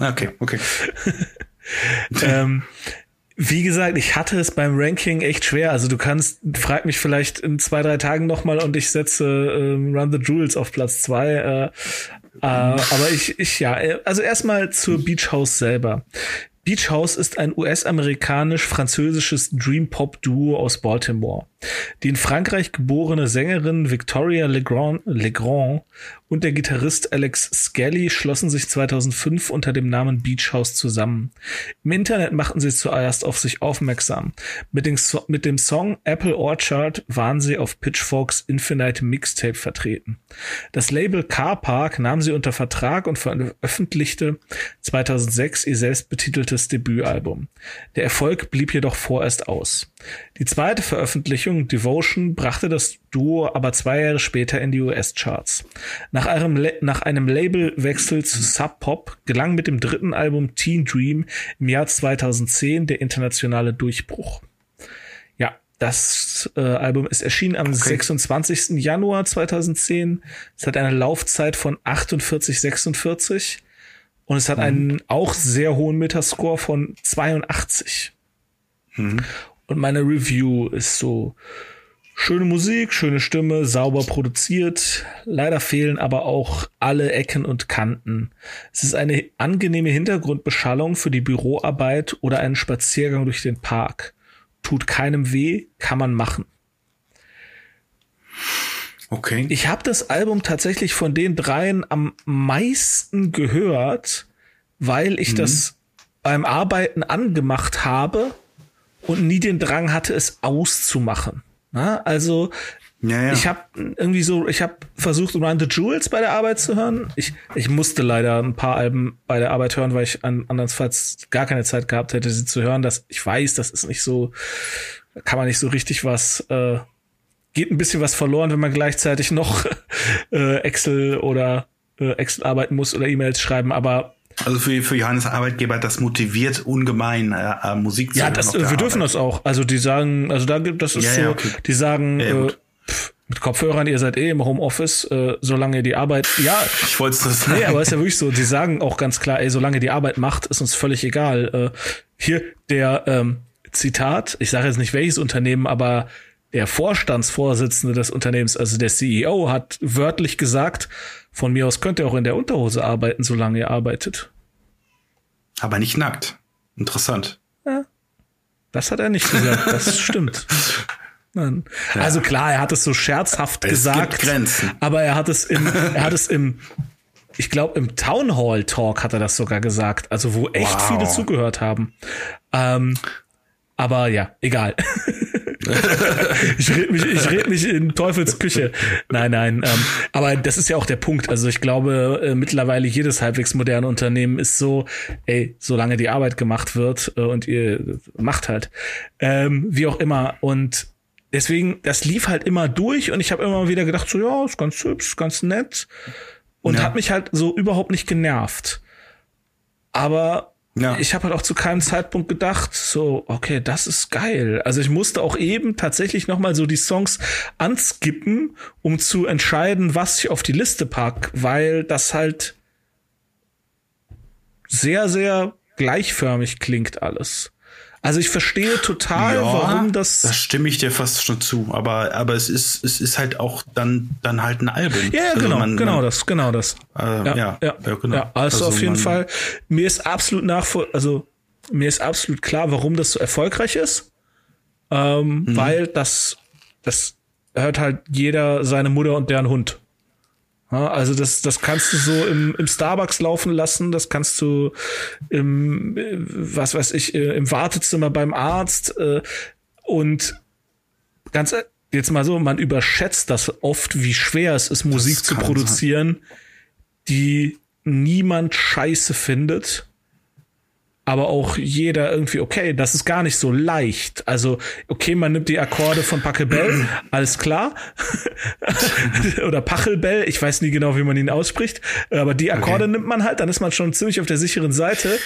Okay, okay. ähm, wie gesagt, ich hatte es beim Ranking echt schwer. Also du kannst, frag mich vielleicht in zwei, drei Tagen nochmal und ich setze ähm, Run the Jewels auf Platz zwei. Äh, äh, aber ich, ich, ja, also erstmal zur Beach House selber. Beach House ist ein US-amerikanisch-französisches Dream-Pop-Duo aus Baltimore. Die in Frankreich geborene Sängerin Victoria Legrand, Legrand und der Gitarrist Alex Skelly schlossen sich 2005 unter dem Namen Beach House zusammen. Im Internet machten sie zuerst auf sich aufmerksam. Mit dem, so mit dem Song Apple Orchard waren sie auf Pitchforks Infinite Mixtape vertreten. Das Label Car Park nahm sie unter Vertrag und veröffentlichte 2006 ihr selbstbetiteltes Debütalbum. Der Erfolg blieb jedoch vorerst aus. Die zweite Veröffentlichung, Devotion, brachte das Duo aber zwei Jahre später in die US-Charts. Nach einem, nach einem Labelwechsel zu Sub Pop gelang mit dem dritten Album Teen Dream im Jahr 2010 der internationale Durchbruch. Ja, das äh, Album ist erschienen am okay. 26. Januar 2010. Es hat eine Laufzeit von 48, 46 und es hat mhm. einen auch sehr hohen Metascore von 82. Mhm. Und meine Review ist so schöne Musik, schöne Stimme, sauber produziert. Leider fehlen aber auch alle Ecken und Kanten. Es ist eine angenehme Hintergrundbeschallung für die Büroarbeit oder einen Spaziergang durch den Park. Tut keinem weh, kann man machen. Okay. Ich habe das Album tatsächlich von den dreien am meisten gehört, weil ich mhm. das beim Arbeiten angemacht habe und nie den Drang hatte, es auszumachen. Na, also ja, ja. ich habe irgendwie so, ich habe versucht, Run the Jewels bei der Arbeit zu hören. Ich, ich musste leider ein paar Alben bei der Arbeit hören, weil ich an, andernfalls gar keine Zeit gehabt hätte, sie zu hören. Das, ich weiß, das ist nicht so, kann man nicht so richtig was, äh, geht ein bisschen was verloren, wenn man gleichzeitig noch äh, Excel oder äh, Excel arbeiten muss oder E-Mails schreiben, aber also für, für Johannes Arbeitgeber, das motiviert ungemein, äh, äh Musik zu Ja, das, wir Arbeit. dürfen das auch. Also die sagen, also da gibt das ist ja, so, ja, okay. die sagen, ja, äh, pff, mit Kopfhörern, ihr seid eh im Homeoffice, äh, solange ihr die Arbeit, ja. Ich wollte es das. Nee, aber ist ja wirklich so, die sagen auch ganz klar, ey, solange die Arbeit macht, ist uns völlig egal. Äh, hier der ähm, Zitat, ich sage jetzt nicht welches Unternehmen, aber der Vorstandsvorsitzende des Unternehmens, also der CEO, hat wörtlich gesagt, von mir aus könnt ihr auch in der Unterhose arbeiten, solange ihr arbeitet. Aber nicht nackt. Interessant. Ja. Das hat er nicht gesagt, das stimmt. Nein. Ja. Also klar, er hat es so scherzhaft es gesagt. Gibt Grenzen. Aber er hat es im, er hat es im, ich glaube, im Town Hall Talk hat er das sogar gesagt. Also wo echt wow. viele zugehört haben. Ähm, aber ja, egal. ich rede mich, ich red mich in Teufels Küche. Nein, nein. Ähm, aber das ist ja auch der Punkt. Also ich glaube, äh, mittlerweile jedes halbwegs moderne Unternehmen ist so, ey, solange die Arbeit gemacht wird äh, und ihr macht halt. Ähm, wie auch immer. Und deswegen, das lief halt immer durch und ich habe immer wieder gedacht, so ja, ist ganz hübsch, ganz nett. Und ja. hat mich halt so überhaupt nicht genervt. Aber ja. Ich habe halt auch zu keinem Zeitpunkt gedacht, so, okay, das ist geil. Also ich musste auch eben tatsächlich nochmal so die Songs anskippen, um zu entscheiden, was ich auf die Liste pack, weil das halt sehr, sehr gleichförmig klingt alles. Also ich verstehe total, ja, warum das. Das stimme ich dir fast schon zu. Aber, aber es ist, es ist halt auch dann, dann halt ein Album. Ja, also genau, man, genau man, das, genau das. Äh, ja, ja, ja, ja, genau. Ja, also, also auf jeden Fall. Mir ist absolut nachvoll, also mir ist absolut klar, warum das so erfolgreich ist. Ähm, mhm. Weil das, das hört halt jeder seine Mutter und deren Hund. Also das, das kannst du so im, im Starbucks laufen lassen, das kannst du im, was weiß ich, äh, im Wartezimmer beim Arzt äh, und ganz jetzt mal so, man überschätzt das oft, wie schwer es ist, Musik zu produzieren, sein. die niemand scheiße findet aber auch jeder irgendwie, okay, das ist gar nicht so leicht. Also, okay, man nimmt die Akkorde von Pachelbel, alles klar. Oder Pachelbel, ich weiß nie genau, wie man ihn ausspricht, aber die Akkorde okay. nimmt man halt, dann ist man schon ziemlich auf der sicheren Seite.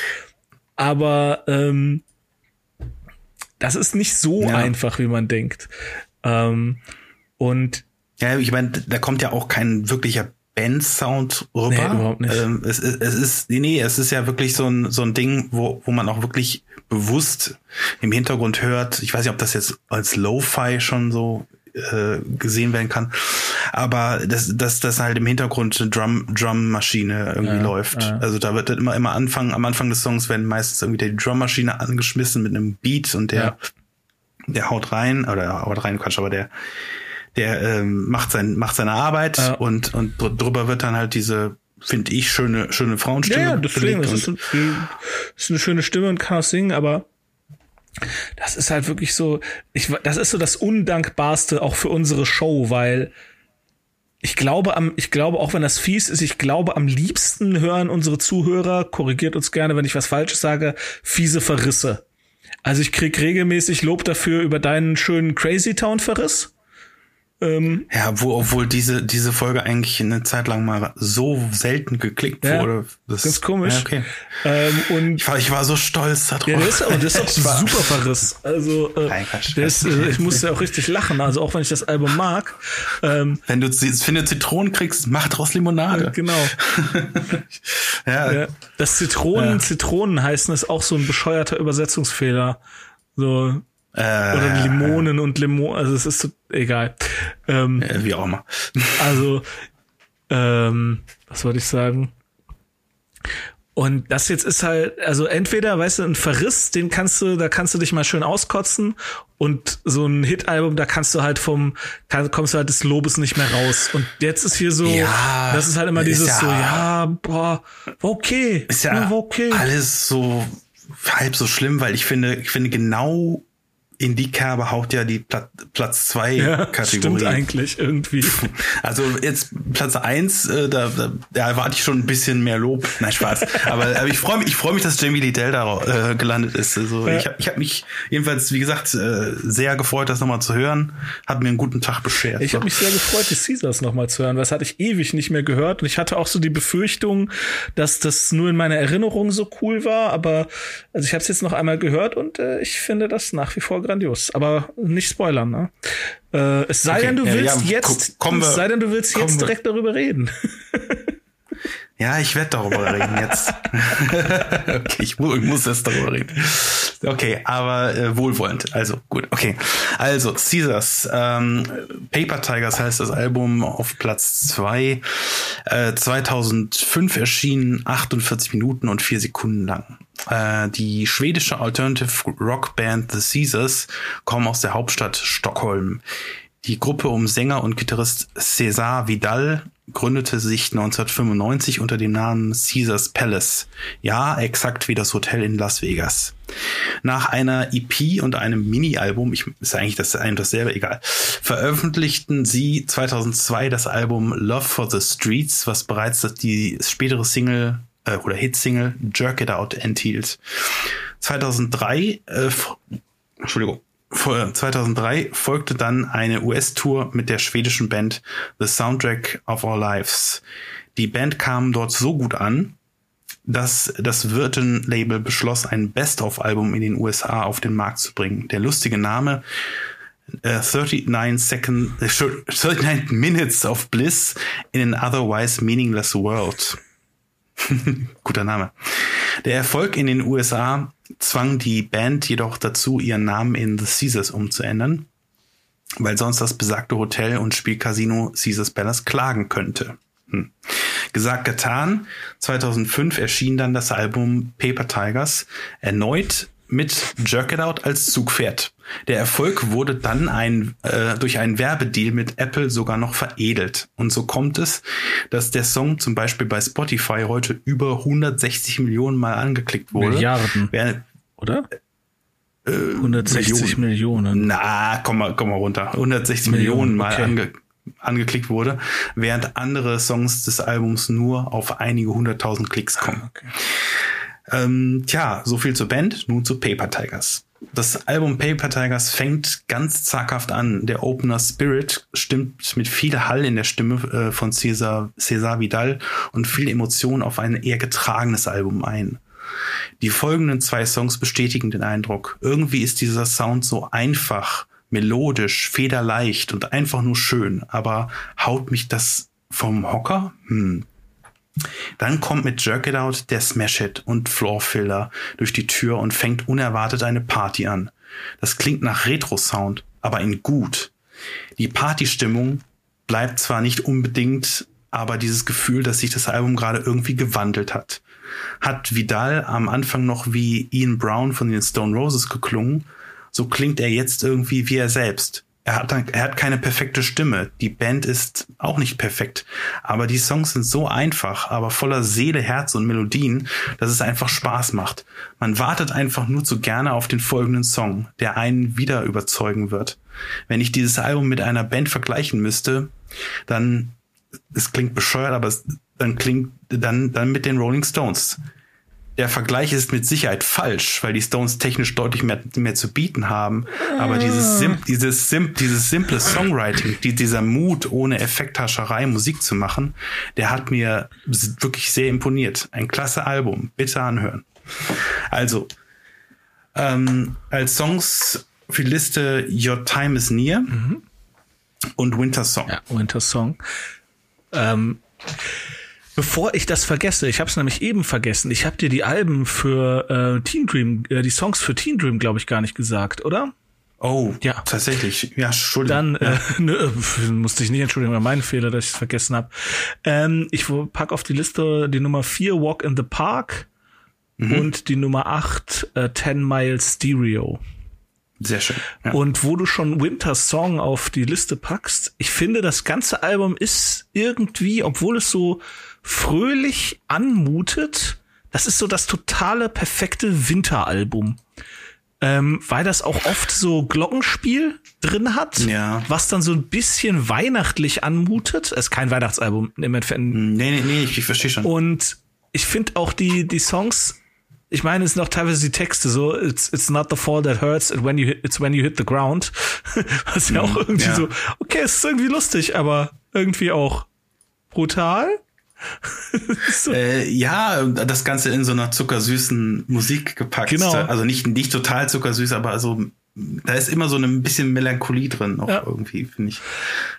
Aber ähm, das ist nicht so ja. einfach, wie man denkt. Ähm, und ja, ich meine, da kommt ja auch kein wirklicher Band-Sound rüber. Nee, überhaupt nicht. Ähm, es, es, es ist, nee, es ist ja wirklich so ein, so ein Ding, wo, wo man auch wirklich bewusst im Hintergrund hört. Ich weiß nicht, ob das jetzt als Lo-Fi schon so äh, gesehen werden kann. Aber dass dass das halt im Hintergrund eine Drum Drum Maschine irgendwie ja, läuft. Ja. Also da wird immer immer Anfang am Anfang des Songs werden meistens irgendwie die Drum Maschine angeschmissen mit einem Beat und der ja. der haut rein oder haut rein Quatsch, aber der der ähm, macht sein macht seine Arbeit und und drüber wird dann halt diese finde ich schöne schöne Frauenstimme. Ja, deswegen das ist, ein, ist eine schöne Stimme und kann auch singen, aber das ist halt wirklich so, ich, das ist so das Undankbarste auch für unsere Show, weil ich glaube am, ich glaube auch wenn das fies ist, ich glaube am liebsten hören unsere Zuhörer, korrigiert uns gerne, wenn ich was Falsches sage, fiese Verrisse. Also ich krieg regelmäßig Lob dafür über deinen schönen Crazy Town Verriss. Ähm, ja, wo, obwohl diese, diese Folge eigentlich eine Zeit lang mal so selten geklickt ja, wurde. Das ist komisch. Ja, okay. Ähm, und ich war, ich war so stolz darauf. Ja, das ist, auch, das ist auch super Verriss. Also, äh, Nein, äh, ich musste auch richtig lachen. Also, auch wenn ich das Album mag. Ähm, wenn du, wenn du Zitronen kriegst, mach draus Limonade. genau. ja. ja. Das Zitronen, Zitronen heißen ist auch so ein bescheuerter Übersetzungsfehler. So, äh, Oder Limonen und Limon, also es ist so, egal. Ähm, wie auch immer. also, ähm, was wollte ich sagen? Und das jetzt ist halt, also entweder, weißt du, ein Verriss, den kannst du, da kannst du dich mal schön auskotzen und so ein Hit-Album, da kannst du halt vom, kann, kommst du halt des Lobes nicht mehr raus. Und jetzt ist hier so, ja, das ist halt immer dieses ja, so, ja, boah, okay. Ist ja, okay. alles so halb so schlimm, weil ich finde, ich finde genau in die Kerbe haut ja die Pla Platz zwei ja, Kategorie. Stimmt eigentlich irgendwie. Also jetzt Platz eins, äh, da, da, da erwarte ich schon ein bisschen mehr Lob. Nein, Spaß. aber, aber ich freue mich, ich freue mich, dass Jamie Liddell da äh, gelandet ist. Also ja. ich habe ich hab mich jedenfalls, wie gesagt, äh, sehr gefreut, das nochmal zu hören. Hat mir einen guten Tag beschert. Ich so. habe mich sehr gefreut, die Caesars nochmal zu hören. Das hatte ich ewig nicht mehr gehört. Und ich hatte auch so die Befürchtung, dass das nur in meiner Erinnerung so cool war. Aber also ich habe es jetzt noch einmal gehört und äh, ich finde das nach wie vor grandios. Aber nicht spoilern, ne? Äh, es sei okay. denn, du willst ja, jetzt, komm, es sei denn, du willst jetzt direkt darüber reden. Ja, ich werde darüber reden jetzt. okay, ich, ich, muss jetzt darüber reden. Okay, aber äh, wohlwollend. Also gut, okay. Also Caesars, ähm, Paper Tigers heißt das Album auf Platz zwei. Äh, 2005 erschienen, 48 Minuten und vier Sekunden lang. Äh, die schwedische Alternative Rock Band The Caesars kommen aus der Hauptstadt Stockholm. Die Gruppe um Sänger und Gitarrist César Vidal gründete sich 1995 unter dem Namen Caesars Palace. Ja, exakt wie das Hotel in Las Vegas. Nach einer EP und einem Mini-Album, ich ist eigentlich das ein dasselbe, egal, veröffentlichten sie 2002 das Album Love for the Streets, was bereits die spätere Single äh, oder Hitsingle Jerk It Out enthielt. 2003, äh, Entschuldigung, 2003 folgte dann eine US-Tour mit der schwedischen Band The Soundtrack of Our Lives. Die Band kam dort so gut an, dass das Virgin-Label beschloss, ein Best-of-Album in den USA auf den Markt zu bringen. Der lustige Name uh, 39 Second, 39 Minutes of Bliss in an Otherwise Meaningless World. Guter Name. Der Erfolg in den USA zwang die Band jedoch dazu, ihren Namen in The Caesars umzuändern, weil sonst das besagte Hotel und Spielcasino Caesars Palace klagen könnte. Hm. Gesagt, getan. 2005 erschien dann das Album Paper Tigers erneut mit Jerk It Out als Zugpferd. Der Erfolg wurde dann ein, äh, durch einen Werbedeal mit Apple sogar noch veredelt. Und so kommt es, dass der Song zum Beispiel bei Spotify heute über 160 Millionen Mal angeklickt wurde. Milliarden. Wer, oder? Äh, 160 Millionen. Millionen. Na, komm mal, komm mal runter. 160 Millionen, Millionen Mal okay. ange, angeklickt wurde, während andere Songs des Albums nur auf einige hunderttausend Klicks kommen. Ah, okay. Ähm, tja, so viel zur Band, nun zu Paper Tigers. Das Album Paper Tigers fängt ganz zaghaft an. Der Opener Spirit stimmt mit viel Hall in der Stimme äh, von Cesar, Cesar Vidal und viel Emotion auf ein eher getragenes Album ein. Die folgenden zwei Songs bestätigen den Eindruck. Irgendwie ist dieser Sound so einfach, melodisch, federleicht und einfach nur schön. Aber haut mich das vom Hocker? Hm, dann kommt mit Jerk It Out der Smash Hit und Floor Filler durch die Tür und fängt unerwartet eine Party an. Das klingt nach Retro-Sound, aber in gut. Die Partystimmung bleibt zwar nicht unbedingt, aber dieses Gefühl, dass sich das Album gerade irgendwie gewandelt hat. Hat Vidal am Anfang noch wie Ian Brown von den Stone Roses geklungen, so klingt er jetzt irgendwie wie er selbst. Er hat, er hat keine perfekte Stimme. Die Band ist auch nicht perfekt. Aber die Songs sind so einfach, aber voller Seele, Herz und Melodien, dass es einfach Spaß macht. Man wartet einfach nur zu gerne auf den folgenden Song, der einen wieder überzeugen wird. Wenn ich dieses Album mit einer Band vergleichen müsste, dann, es klingt bescheuert, aber es, dann klingt, dann, dann mit den Rolling Stones der Vergleich ist mit Sicherheit falsch, weil die Stones technisch deutlich mehr, mehr zu bieten haben. Aber dieses, sim, dieses, sim, dieses simple Songwriting, die, dieser Mut, ohne Effekthascherei Musik zu machen, der hat mir wirklich sehr imponiert. Ein klasse Album. Bitte anhören. Also, ähm, als Songs für die Liste Your Time is Near mhm. und Winter Song. Ja, Winter Song. Ähm Bevor ich das vergesse, ich habe es nämlich eben vergessen. Ich habe dir die Alben für äh, Teen Dream, äh, die Songs für Teen Dream, glaube ich, gar nicht gesagt, oder? Oh, ja, tatsächlich. Ja, Entschuldigung. Dann ja. Äh, ne, musste ich nicht entschuldigen, war mein Fehler, dass ich es vergessen habe. Ähm, ich pack auf die Liste die Nummer 4 Walk in the Park mhm. und die Nummer 8 äh, 10 Miles Stereo. Sehr schön. Ja. Und wo du schon Winter Song auf die Liste packst, ich finde, das ganze Album ist irgendwie, obwohl es so fröhlich anmutet, das ist so das totale perfekte Winteralbum. Ähm, weil das auch oft so Glockenspiel drin hat, ja. was dann so ein bisschen weihnachtlich anmutet. Es ist kein Weihnachtsalbum im Endeffekt. Nee, nee, nee, ich, ich verstehe schon. Und ich finde auch die, die Songs, ich meine, es sind auch teilweise die Texte so, it's, it's not the fall that hurts, it's when you, hit, it's when you hit the ground. Was ja auch mhm, irgendwie ja. so, okay, es ist irgendwie lustig, aber irgendwie auch brutal. so. äh, ja, das Ganze in so einer zuckersüßen Musik gepackt. Genau. Also nicht, nicht total zuckersüß, aber also da ist immer so ein bisschen Melancholie drin, auch ja. irgendwie, finde ich.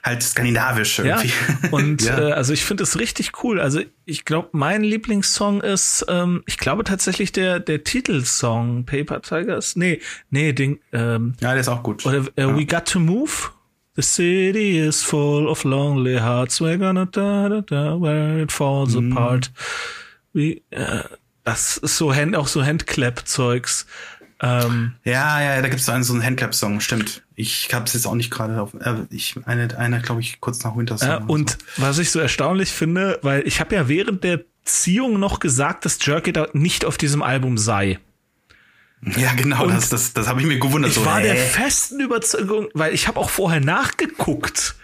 Halt skandinavisch irgendwie. Ja. Und ja. Äh, also ich finde es richtig cool. Also ich glaube, mein Lieblingssong ist, ähm, ich glaube tatsächlich der, der Titelsong Paper Tigers. Nee, nee, Ding. Ähm, ja, der ist auch gut. Oder äh. We Got to Move. The city is full of lonely hearts. We're gonna da da da where it falls mm. apart. Wie, äh, das ist so Hand, auch so Handclap-Zeugs. Ähm, ja, ja, da gibt es so einen, so einen Handclap-Song, stimmt. Ich habe es jetzt auch nicht gerade auf. Äh, ich eine, glaube ich, kurz nach Winter Song. Äh, und so. was ich so erstaunlich finde, weil ich habe ja während der Ziehung noch gesagt, dass Jerk It Out nicht auf diesem Album sei. Ja, genau, und das, das, das habe ich mir gewundert. Ich so, war hä? der festen Überzeugung, weil ich habe auch vorher nachgeguckt.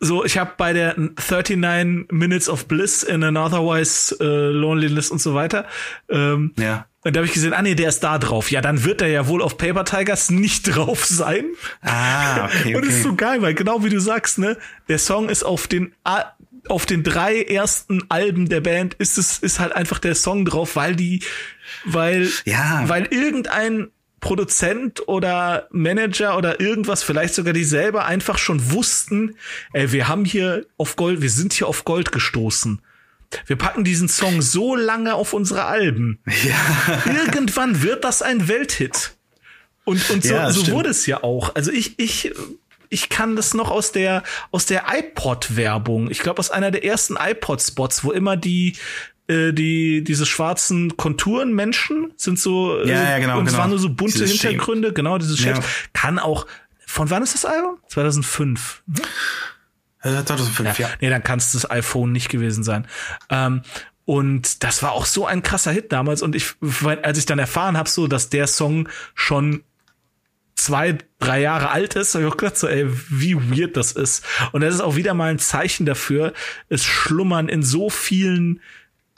So, ich habe bei der 39 Minutes of Bliss in an Otherwise uh, Loneliness und so weiter. Ähm, ja. Und da habe ich gesehen, ah nee, der ist da drauf. Ja, dann wird er ja wohl auf Paper Tigers nicht drauf sein. Ah, okay. okay. Und ist so geil, weil genau wie du sagst, ne, der Song ist auf den auf den drei ersten Alben der Band ist es ist halt einfach der Song drauf, weil die weil, ja. weil irgendein Produzent oder Manager oder irgendwas, vielleicht sogar die selber einfach schon wussten, ey, wir haben hier auf Gold, wir sind hier auf Gold gestoßen. Wir packen diesen Song so lange auf unsere Alben. Ja. Irgendwann wird das ein Welthit. Und, und so, ja, so wurde es ja auch. Also ich, ich, ich kann das noch aus der, aus der iPod-Werbung. Ich glaube, aus einer der ersten iPod-Spots, wo immer die, äh, die diese schwarzen Konturenmenschen sind so äh, ja, ja, genau, und es genau. waren nur so bunte dieses Hintergründe, Shape. genau dieses Shape. Ja. Kann auch von wann ist das Album? 2005. Hm? 2005, ja. ja. Nee, dann kann es das iPhone nicht gewesen sein. Ähm, und das war auch so ein krasser Hit damals. Und ich, als ich dann erfahren habe, so, dass der Song schon zwei, drei Jahre alt ist, habe ich auch gedacht, so, ey, wie weird das ist. Und das ist auch wieder mal ein Zeichen dafür, es schlummern in so vielen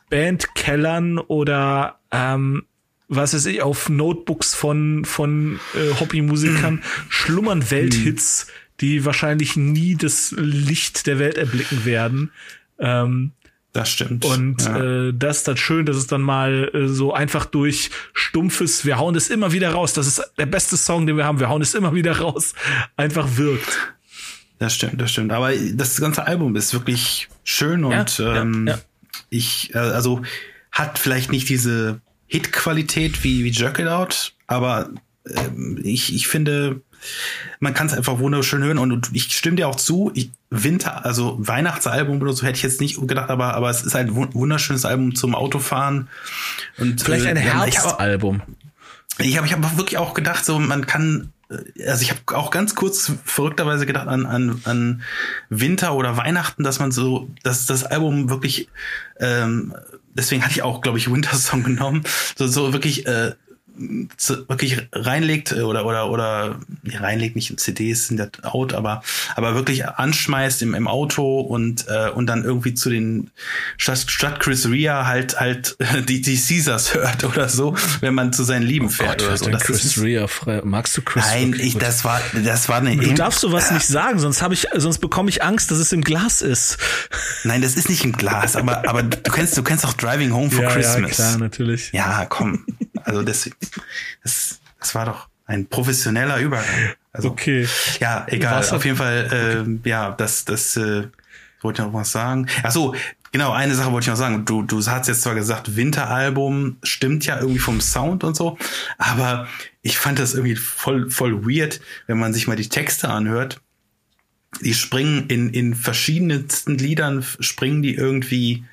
Bandkellern oder ähm, was weiß ich, auf Notebooks von, von äh, Hobbymusikern schlummern Welthits, die wahrscheinlich nie das Licht der Welt erblicken werden. Ähm, das stimmt. Und ja. äh, das ist dann schön, dass es dann mal äh, so einfach durch stumpfes, wir hauen es immer wieder raus, das ist der beste Song, den wir haben, wir hauen es immer wieder raus, einfach wirkt. Das stimmt, das stimmt. Aber das ganze Album ist wirklich schön und ja, ähm, ja, ich, äh, also hat vielleicht nicht diese Hit-Qualität wie, wie Jerk It Out, aber äh, ich, ich finde, man kann es einfach wunderschön hören und ich stimme dir auch zu, ich, Winter, also Weihnachtsalbum oder so hätte ich jetzt nicht gedacht, aber, aber es ist ein wunderschönes Album zum Autofahren. Und, Vielleicht ein äh, Herbstalbum. Ich habe ich hab wirklich auch gedacht, so man kann äh, also ich habe auch ganz kurz verrückterweise gedacht an, an, an Winter oder Weihnachten, dass man so, dass das Album wirklich, ähm, deswegen hatte ich auch, glaube ich, Winter Song genommen, so, so wirklich äh, wirklich reinlegt äh, oder oder oder ja, reinlegt nicht in CDs sind ja out, aber aber wirklich anschmeißt im, im Auto und äh, und dann irgendwie zu den statt, statt Chris Rea halt halt die die Caesars hört oder so, wenn man zu seinen Lieben oh fährt Gott, oder so. Das Chris ist, Rea frei. Magst du Chris? Nein, ich, das war das war eine. Du darfst sowas nicht sagen, sonst habe ich sonst bekomme ich Angst, dass es im Glas ist. Nein, das ist nicht im Glas, aber aber du kennst du kennst auch Driving Home for ja, Christmas. Ja, klar, natürlich. Ja, komm. Also das, das, das war doch ein professioneller Übergang. Also, okay. Ja, egal. Auf jeden Fall, äh, ja, das, das äh, wollte ich noch was sagen. Ach so, genau, eine Sache wollte ich noch sagen. Du, du hast jetzt zwar gesagt, Winteralbum stimmt ja irgendwie vom Sound und so, aber ich fand das irgendwie voll, voll weird, wenn man sich mal die Texte anhört. Die springen in, in verschiedensten Liedern, springen die irgendwie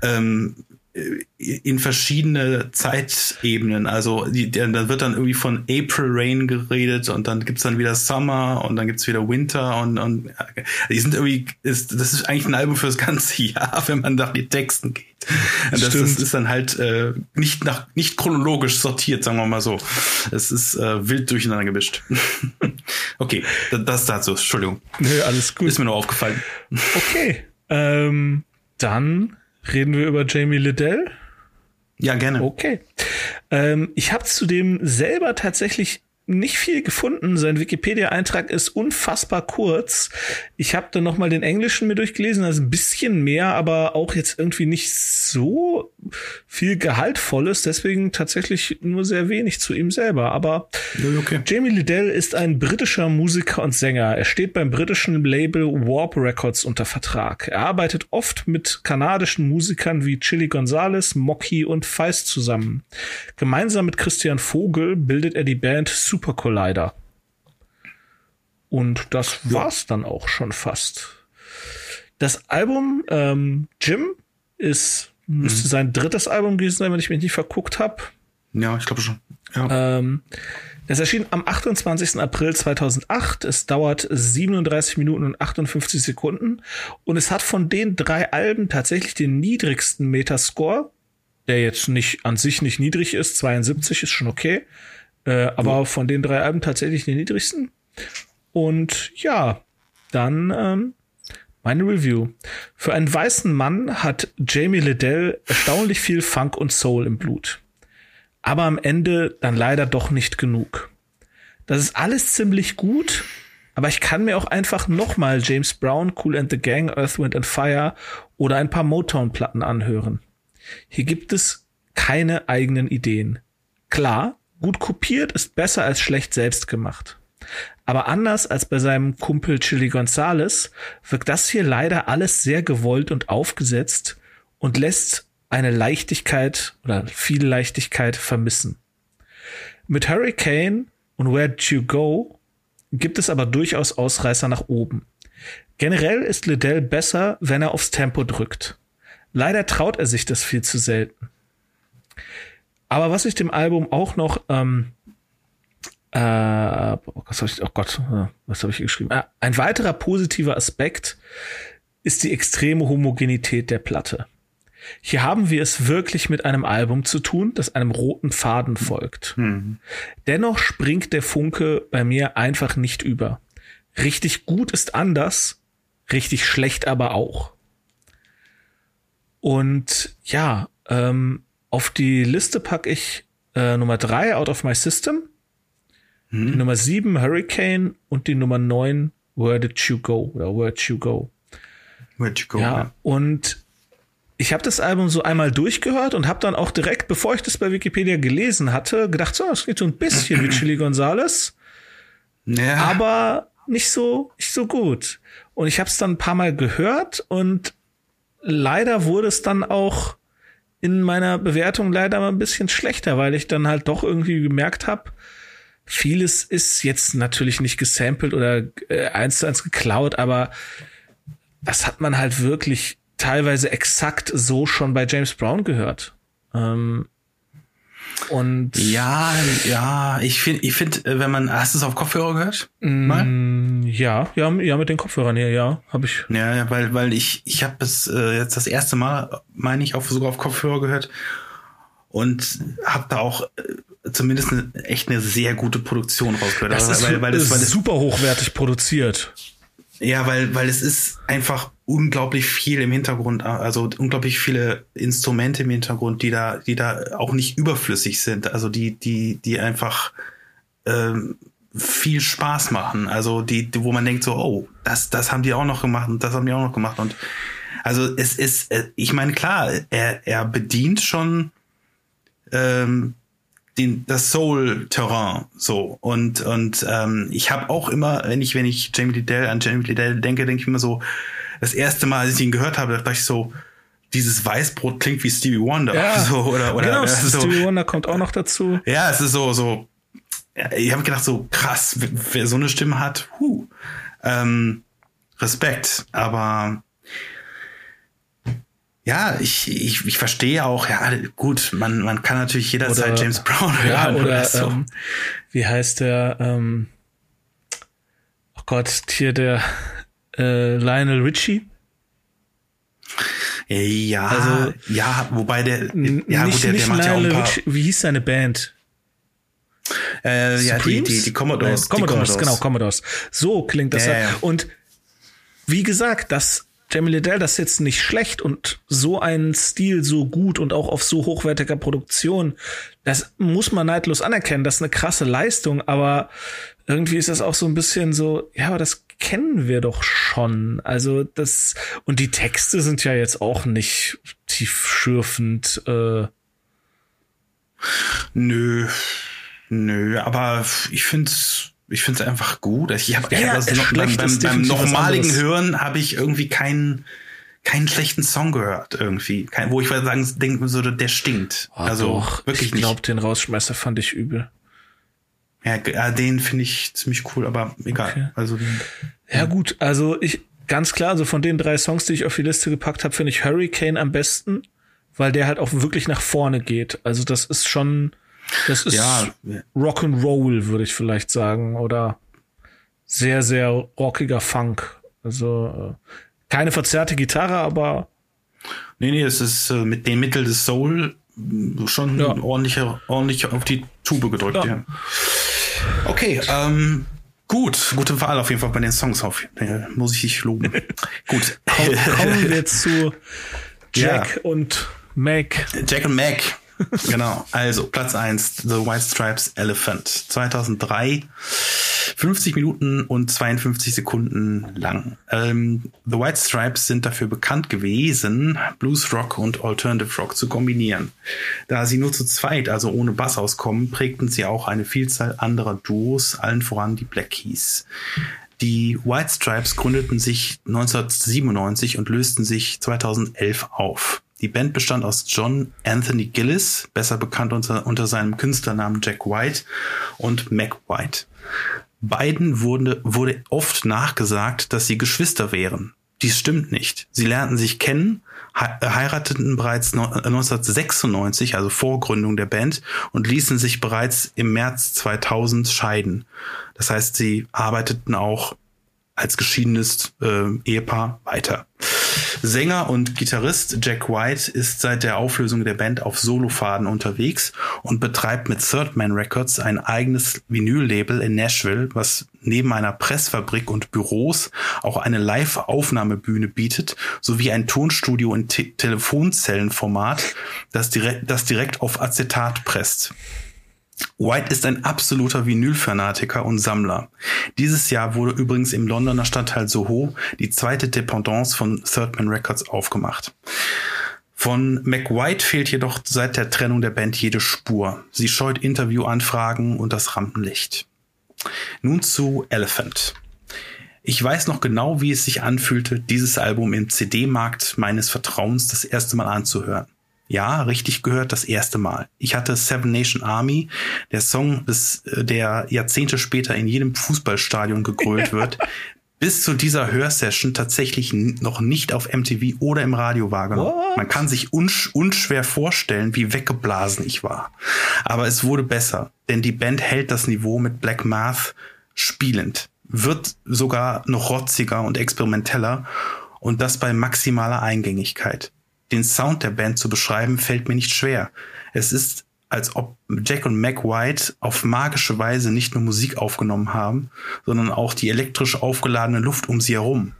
ähm, in verschiedene Zeitebenen. Also die, da wird dann irgendwie von April Rain geredet und dann gibt's dann wieder Summer und dann gibt's wieder Winter und, und die sind irgendwie, ist, das ist eigentlich ein Album fürs ganze Jahr, wenn man nach den Texten geht. Das, das, ist dann halt äh, nicht nach nicht chronologisch sortiert, sagen wir mal so. Es ist äh, wild durcheinander gemischt. okay, das dazu, Entschuldigung. Nö, alles gut. Ist mir nur aufgefallen. Okay. Ähm, dann Reden wir über Jamie Liddell? Ja, gerne. Okay. Ähm, ich habe zudem selber tatsächlich nicht viel gefunden. Sein Wikipedia-Eintrag ist unfassbar kurz. Ich habe dann noch mal den Englischen mir durchgelesen, also ein bisschen mehr, aber auch jetzt irgendwie nicht so viel Gehaltvolles. Deswegen tatsächlich nur sehr wenig zu ihm selber. Aber okay. Jamie Liddell ist ein britischer Musiker und Sänger. Er steht beim britischen Label Warp Records unter Vertrag. Er arbeitet oft mit kanadischen Musikern wie Chili Gonzalez, Mocky und Feist zusammen. Gemeinsam mit Christian Vogel bildet er die Band Super Collider. Und das war's dann auch schon fast. Das Album ähm, Jim ist müsste mhm. sein drittes Album gewesen sein, wenn ich mich nicht verguckt habe. Ja, ich glaube schon. Ja. Ähm, das erschien am 28. April 2008. Es dauert 37 Minuten und 58 Sekunden. Und es hat von den drei Alben tatsächlich den niedrigsten Metascore, der jetzt nicht an sich nicht niedrig ist. 72 ist schon okay. Äh, aber mhm. von den drei Alben tatsächlich den niedrigsten. Und ja, dann ähm, meine Review. Für einen weißen Mann hat Jamie Liddell erstaunlich viel Funk und Soul im Blut. Aber am Ende dann leider doch nicht genug. Das ist alles ziemlich gut, aber ich kann mir auch einfach nochmal James Brown, Cool and the Gang, Earth, Wind and Fire oder ein paar Motown-Platten anhören. Hier gibt es keine eigenen Ideen. Klar, Gut kopiert ist besser als schlecht selbst gemacht. Aber anders als bei seinem Kumpel Chili Gonzales wirkt das hier leider alles sehr gewollt und aufgesetzt und lässt eine Leichtigkeit oder viel Leichtigkeit vermissen. Mit Hurricane und Where'd You Go gibt es aber durchaus Ausreißer nach oben. Generell ist Liddell besser, wenn er aufs Tempo drückt. Leider traut er sich das viel zu selten. Aber was ich dem Album auch noch, ähm, äh, was hab ich, oh Gott, was habe ich hier geschrieben? Äh, ein weiterer positiver Aspekt ist die extreme Homogenität der Platte. Hier haben wir es wirklich mit einem Album zu tun, das einem roten Faden folgt. Mhm. Dennoch springt der Funke bei mir einfach nicht über. Richtig gut ist anders, richtig schlecht aber auch. Und ja, ähm, auf die Liste packe ich äh, Nummer 3 Out of My System, hm. die Nummer 7 Hurricane und die Nummer 9 Where Did You Go oder Where'd You Go. Where'd You Go. Ja, ja. und ich habe das Album so einmal durchgehört und habe dann auch direkt, bevor ich das bei Wikipedia gelesen hatte, gedacht, so, das geht so ein bisschen wie Chili Gonzales, ja. aber nicht so, nicht so gut. Und ich habe es dann ein paar Mal gehört und leider wurde es dann auch in meiner Bewertung leider mal ein bisschen schlechter, weil ich dann halt doch irgendwie gemerkt habe, vieles ist jetzt natürlich nicht gesampelt oder äh, eins zu eins geklaut, aber das hat man halt wirklich teilweise exakt so schon bei James Brown gehört. Ähm, und ja, ja, ich finde, ich finde, wenn man, hast du es auf Kopfhörer gehört? Mal? Mm, ja, ja, ja, mit den Kopfhörern hier, ja, habe ich. Ja, ja, weil, weil ich, ich habe es äh, jetzt das erste Mal, meine ich, auf sogar auf Kopfhörer gehört und habe da auch äh, zumindest eine, echt eine sehr gute Produktion rausgehört. Das ist, weil, weil, es, weil super hochwertig produziert. Ja, weil, weil es ist einfach unglaublich viel im Hintergrund, also unglaublich viele Instrumente im Hintergrund, die da, die da auch nicht überflüssig sind, also die, die, die einfach ähm, viel Spaß machen. Also die, die, wo man denkt so, oh, das, das haben die auch noch gemacht und das haben die auch noch gemacht. Und also es ist, äh, ich meine, klar, er, er bedient schon ähm, den, das Soul-Terrain so und und ähm, ich habe auch immer, wenn ich wenn ich Jamie Liddell an Jamie Liddell denke, denke ich immer so, das erste Mal, als ich ihn gehört habe, dachte ich so, dieses Weißbrot klingt wie Stevie Wonder, ja, so oder oder genau, ja, so. Stevie Wonder kommt auch noch dazu. Ja, es ist so so. Ich habe gedacht so krass, wer so eine Stimme hat, hu, ähm, Respekt, aber ja, ich, ich, ich verstehe auch, ja, gut, man, man kann natürlich jederzeit oder, James Brown hören. Ja, oder, oder so. ähm, wie heißt der, ähm, oh Gott, hier der äh, Lionel Richie? Ja, also, ja, wobei der, ja, nicht, gut, der, nicht der macht Lionel ja auch Richie, wie hieß seine Band? Äh, ja, die, die, die Commodores. Nein, Commodores, die Commodores, genau, Commodores. So klingt das. Ja, ja. Und wie gesagt, das Jamie Liddell das ist jetzt nicht schlecht und so einen Stil so gut und auch auf so hochwertiger Produktion, das muss man neidlos anerkennen. Das ist eine krasse Leistung, aber irgendwie ist das auch so ein bisschen so, ja, aber das kennen wir doch schon. Also das, und die Texte sind ja jetzt auch nicht tiefschürfend. Äh. Nö, nö, aber ich find's ich finde es einfach gut. Ich habe ja, hab noch, beim, beim, beim nochmaligen Hören habe ich irgendwie keinen keinen schlechten Song gehört irgendwie, Kein, wo ich sagen denken würde, der stinkt. Oh, also doch. wirklich ich glaube, den Rausschmeißer fand ich übel. Ja, den finde ich ziemlich cool, aber egal. Okay. Also den, ja gut, also ich ganz klar, also von den drei Songs, die ich auf die Liste gepackt habe, finde ich Hurricane am besten, weil der halt auch wirklich nach vorne geht. Also das ist schon das ist ja. Rock'n'Roll, würde ich vielleicht sagen, oder sehr, sehr rockiger Funk. Also äh, keine verzerrte Gitarre, aber. Nee, nee, es ist äh, mit dem Mittel des Soul schon ja. ordentlich, ordentlich auf die Tube gedrückt, ja. ja. Okay, ähm, gut, gute Wahl auf jeden Fall bei den Songs auf. Äh, muss ich dich loben. gut. Kommen wir zu Jack ja. und Mac. Jack und Mac genau, also Platz eins The White Stripes Elephant. 2003, 50 Minuten und 52 Sekunden lang. Ähm, The White Stripes sind dafür bekannt gewesen, Blues Rock und Alternative Rock zu kombinieren. Da sie nur zu zweit, also ohne Bass auskommen, prägten sie auch eine Vielzahl anderer Duos, allen voran die Black Keys. Die White Stripes gründeten sich 1997 und lösten sich 2011 auf. Die Band bestand aus John Anthony Gillis, besser bekannt unter, unter seinem Künstlernamen Jack White, und Mac White. Beiden wurde, wurde oft nachgesagt, dass sie Geschwister wären. Dies stimmt nicht. Sie lernten sich kennen, heirateten bereits 1996, also vor Gründung der Band, und ließen sich bereits im März 2000 scheiden. Das heißt, sie arbeiteten auch als geschiedenes äh, Ehepaar weiter. Sänger und Gitarrist Jack White ist seit der Auflösung der Band auf Solofaden unterwegs und betreibt mit Third Man Records ein eigenes Vinyl-Label in Nashville, was neben einer Pressfabrik und Büros auch eine Live-Aufnahmebühne bietet, sowie ein Tonstudio in Te Telefonzellenformat, das direkt, das direkt auf Acetat presst. White ist ein absoluter Vinyl-Fanatiker und Sammler. Dieses Jahr wurde übrigens im Londoner Stadtteil Soho die zweite Dependance von Third Man Records aufgemacht. Von McWhite fehlt jedoch seit der Trennung der Band jede Spur. Sie scheut Interviewanfragen und das Rampenlicht. Nun zu Elephant. Ich weiß noch genau, wie es sich anfühlte, dieses Album im CD-Markt meines Vertrauens das erste Mal anzuhören. Ja, richtig gehört, das erste Mal. Ich hatte Seven Nation Army, der Song, bis äh, der Jahrzehnte später in jedem Fußballstadion gegrölt wird, bis zu dieser Hörsession tatsächlich noch nicht auf MTV oder im Radio wahrgenommen. What? Man kann sich unsch unschwer vorstellen, wie weggeblasen ich war. Aber es wurde besser, denn die Band hält das Niveau mit Black Math spielend, wird sogar noch rotziger und experimenteller und das bei maximaler Eingängigkeit. Den Sound der Band zu beschreiben fällt mir nicht schwer. Es ist, als ob Jack und Mac White auf magische Weise nicht nur Musik aufgenommen haben, sondern auch die elektrisch aufgeladene Luft um sie herum.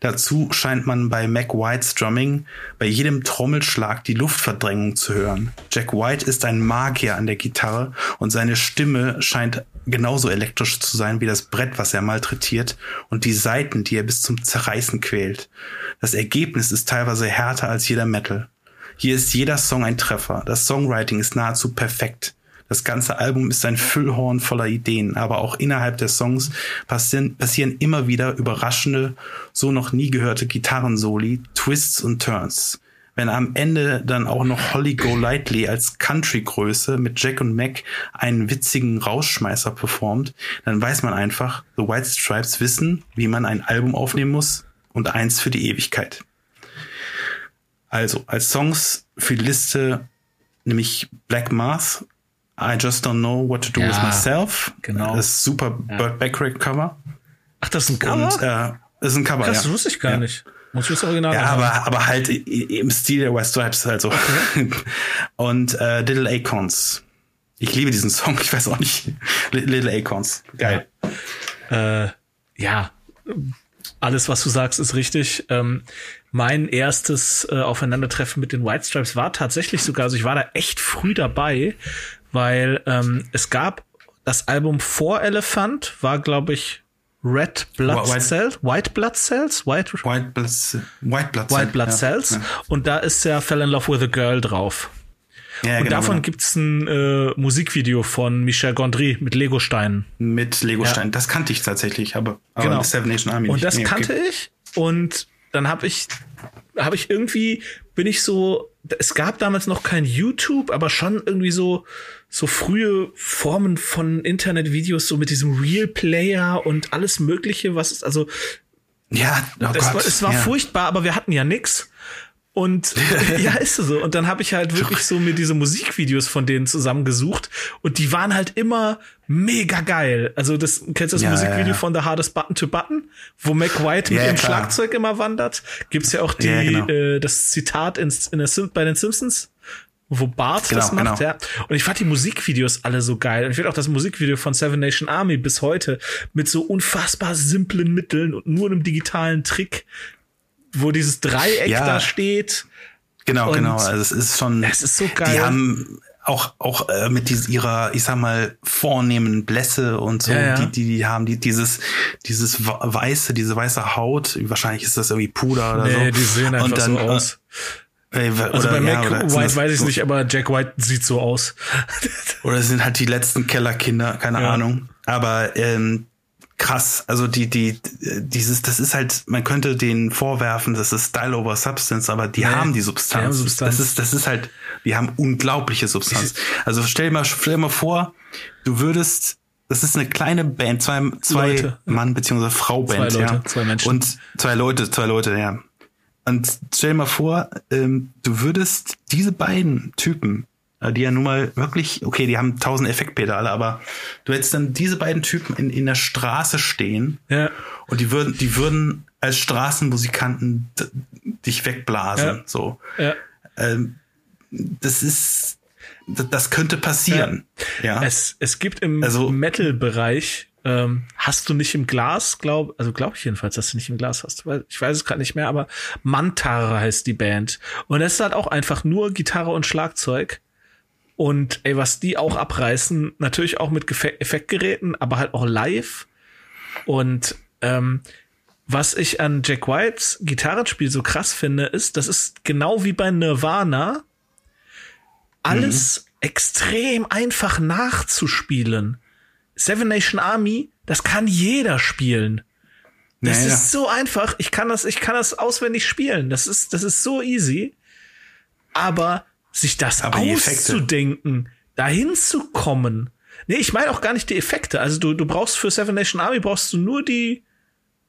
Dazu scheint man bei Mac Whites Drumming bei jedem Trommelschlag die Luftverdrängung zu hören. Jack White ist ein Magier an der Gitarre und seine Stimme scheint genauso elektrisch zu sein wie das Brett, was er malträtiert und die Saiten, die er bis zum Zerreißen quält. Das Ergebnis ist teilweise härter als jeder Metal. Hier ist jeder Song ein Treffer. Das Songwriting ist nahezu perfekt. Das ganze Album ist ein Füllhorn voller Ideen, aber auch innerhalb der Songs passieren, passieren immer wieder überraschende, so noch nie gehörte Gitarrensoli, Twists und Turns. Wenn am Ende dann auch noch Holly Golightly als Country-Größe mit Jack und Mac einen witzigen Rausschmeißer performt, dann weiß man einfach, The White Stripes wissen, wie man ein Album aufnehmen muss und eins für die Ewigkeit. Also, als Songs für die Liste nämlich Black Math, I Just Don't Know What to Do ja, With Myself. Genau. Das super ja. Burt Backrack Cover. Ach, das ist ein Cover? Und, äh, das ist ein Cover, Krass, ja. Das wusste ich gar ja. nicht. Muss ich das Original Ja, aber, aber halt im Stil der West Stripes halt so. Okay. Und äh, Little Acorns. Ich liebe diesen Song, ich weiß auch nicht. Little Acorns. Geil. Ja. Äh, ja, alles, was du sagst, ist richtig. Ähm, mein erstes äh, Aufeinandertreffen mit den White Stripes war tatsächlich sogar, also ich war da echt früh dabei, weil ähm, es gab das Album vor Elephant, war glaube ich Red Blood White, Cells, White Blood Cells, White, White Blood, White Blood, White Blood ja, Cells. Ja. Und da ist ja Fell in Love with a Girl drauf. Ja, und genau, davon genau. gibt's ein äh, Musikvideo von Michel Gondry mit Legosteinen. Mit Legosteinen. Ja. Das kannte ich tatsächlich, aber, aber genau. Seven Nation Army Und das nee, kannte okay. ich. Und dann habe ich, habe ich irgendwie, bin ich so, es gab damals noch kein YouTube, aber schon irgendwie so, so frühe Formen von Internetvideos, so mit diesem Real Player und alles Mögliche, was ist, also, ja, oh Gott, war, es war ja. furchtbar, aber wir hatten ja nix. Und ja, ist so. Und dann habe ich halt wirklich so mir diese Musikvideos von denen zusammengesucht und die waren halt immer mega geil. Also das kennst du das ja, Musikvideo ja. von The Hardest Button to Button, wo Mac White mit dem. Schlagzeug immer wandert? Gibt's ja auch die genau. äh, das Zitat in, in der Sim bei den Simpsons, wo Bart genau, das macht, genau. ja. Und ich fand die Musikvideos alle so geil. Und ich finde auch das Musikvideo von Seven Nation Army bis heute mit so unfassbar simplen Mitteln und nur einem digitalen Trick wo dieses Dreieck ja, da steht. Genau, und genau. Also es ist schon. Es ist so geil. Die haben auch auch äh, mit dies, ihrer, ich sag mal, vornehmen Blässe und so, ja, ja. Die, die die haben die dieses dieses weiße, diese weiße Haut. Wahrscheinlich ist das irgendwie Puder oder nee, so. Die sehen einfach und dann, so aus. Äh, also bei Mac ja, White weiß ich nicht, aber Jack White sieht so aus. oder es sind halt die letzten Kellerkinder, keine Ahnung. Aber ähm, krass. Also die, die, dieses, das ist halt, man könnte denen vorwerfen, das ist Style over Substance, aber die nee, haben die Substanz. Die haben Substanz. Das ist, das ist halt, die haben unglaubliche Substanz. Also stell dir mal, stell dir mal vor, du würdest, das ist eine kleine Band, zwei, zwei Leute. Mann beziehungsweise Frau Band, zwei Leute, ja. Zwei Menschen. Und zwei Leute, zwei Leute, ja. Und stell dir mal vor, ähm, du würdest diese beiden Typen äh, die ja nun mal wirklich, okay, die haben tausend Effektpedale, aber du hättest dann diese beiden Typen in, in der Straße stehen ja. und die würden, die würden als Straßenmusikanten dich wegblasen. Ja. So. Ja. Ähm, das ist, das könnte passieren. Ja. ja. Es, es gibt im also, Metal-Bereich ähm, hast du nicht im Glas, glaub, also glaube ich jedenfalls, dass du nicht im Glas hast. Weil ich weiß es gerade nicht mehr, aber Mantare heißt die Band. Und es ist halt auch einfach nur Gitarre und Schlagzeug. Und ey, was die auch abreißen, natürlich auch mit Effektgeräten, aber halt auch live. Und ähm, was ich an Jack Whites Gitarrenspiel so krass finde, ist, das ist genau wie bei Nirvana alles mhm. extrem einfach nachzuspielen. Seven Nation Army, das kann jeder spielen. Das naja. ist so einfach. Ich kann das, ich kann das auswendig spielen. Das ist, das ist so easy. Aber sich das Aber auszudenken, dahin zu kommen. Nee, ich meine auch gar nicht die Effekte. Also du, du brauchst für Seven Nation Army brauchst du nur die,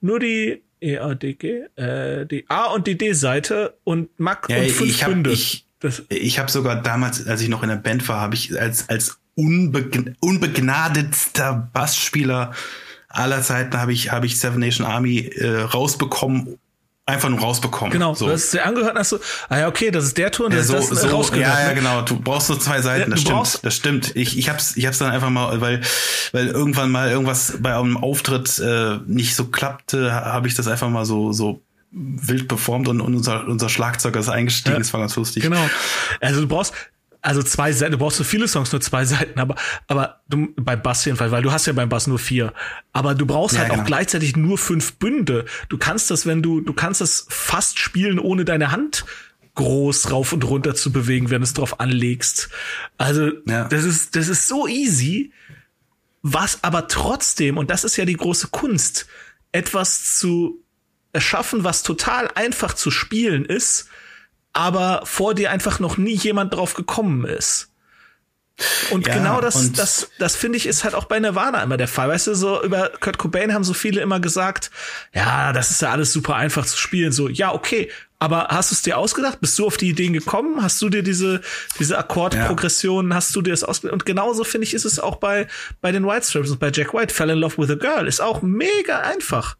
nur die EADG, äh, die A und die D-Seite und Mac Ja, und fünf ich hab- Bünde. ich- das, Ich habe sogar damals, als ich noch in der Band war, habe ich als als unbegn unbegnadetster Bassspieler aller Zeiten habe ich habe ich Seven Nation Army äh, rausbekommen, einfach nur rausbekommen. genau, so. du hast es dir angehört und hast so, ah ja, okay, das ist der Ton, Ja, das so, ist das so, ja, ja, ne? genau. Du brauchst nur zwei Seiten. Ja, das du stimmt. brauchst- das stimmt. Ich, ich hab's, ich hab's dann einfach mal, weil, weil irgendwann mal irgendwas bei einem Auftritt äh, nicht so klappte, habe ich das einfach mal so, so wild performt und, und unser, unser Schlagzeuger ist eingestiegen. Ja. Das war ganz lustig. Genau. Also du brauchst also zwei Seiten, du brauchst so viele Songs, nur zwei Seiten, aber, aber du, beim Bass jedenfalls, weil du hast ja beim Bass nur vier. Aber du brauchst Ja, halt auch genau. gleichzeitig nur fünf Bünde. Du kannst das, wenn du, du kannst das fast spielen, ohne deine Hand groß rauf und runter zu bewegen, wenn du es drauf anlegst. Also, Ja. das ist, das ist so easy, was aber trotzdem, und das ist ja die große Kunst, etwas zu erschaffen, was total einfach zu spielen ist, aber vor dir einfach noch nie jemand drauf gekommen ist. Und Ja, genau das, und- das, das finde ich, ist halt auch bei Nirvana immer der Fall. Weißt du, so über Kurt Cobain haben so viele immer gesagt, ja, das ist ja alles super einfach zu spielen. So, ja, okay. Aber hast du es dir ausgedacht? Bist du auf die Ideen gekommen? Hast du dir diese, diese Akkordprogressionen, hast du dir das ausgedacht? Und genauso finde ich, ist es auch bei, bei den White Stripes und bei Jack White. Fell in Love with a Girl ist auch mega einfach.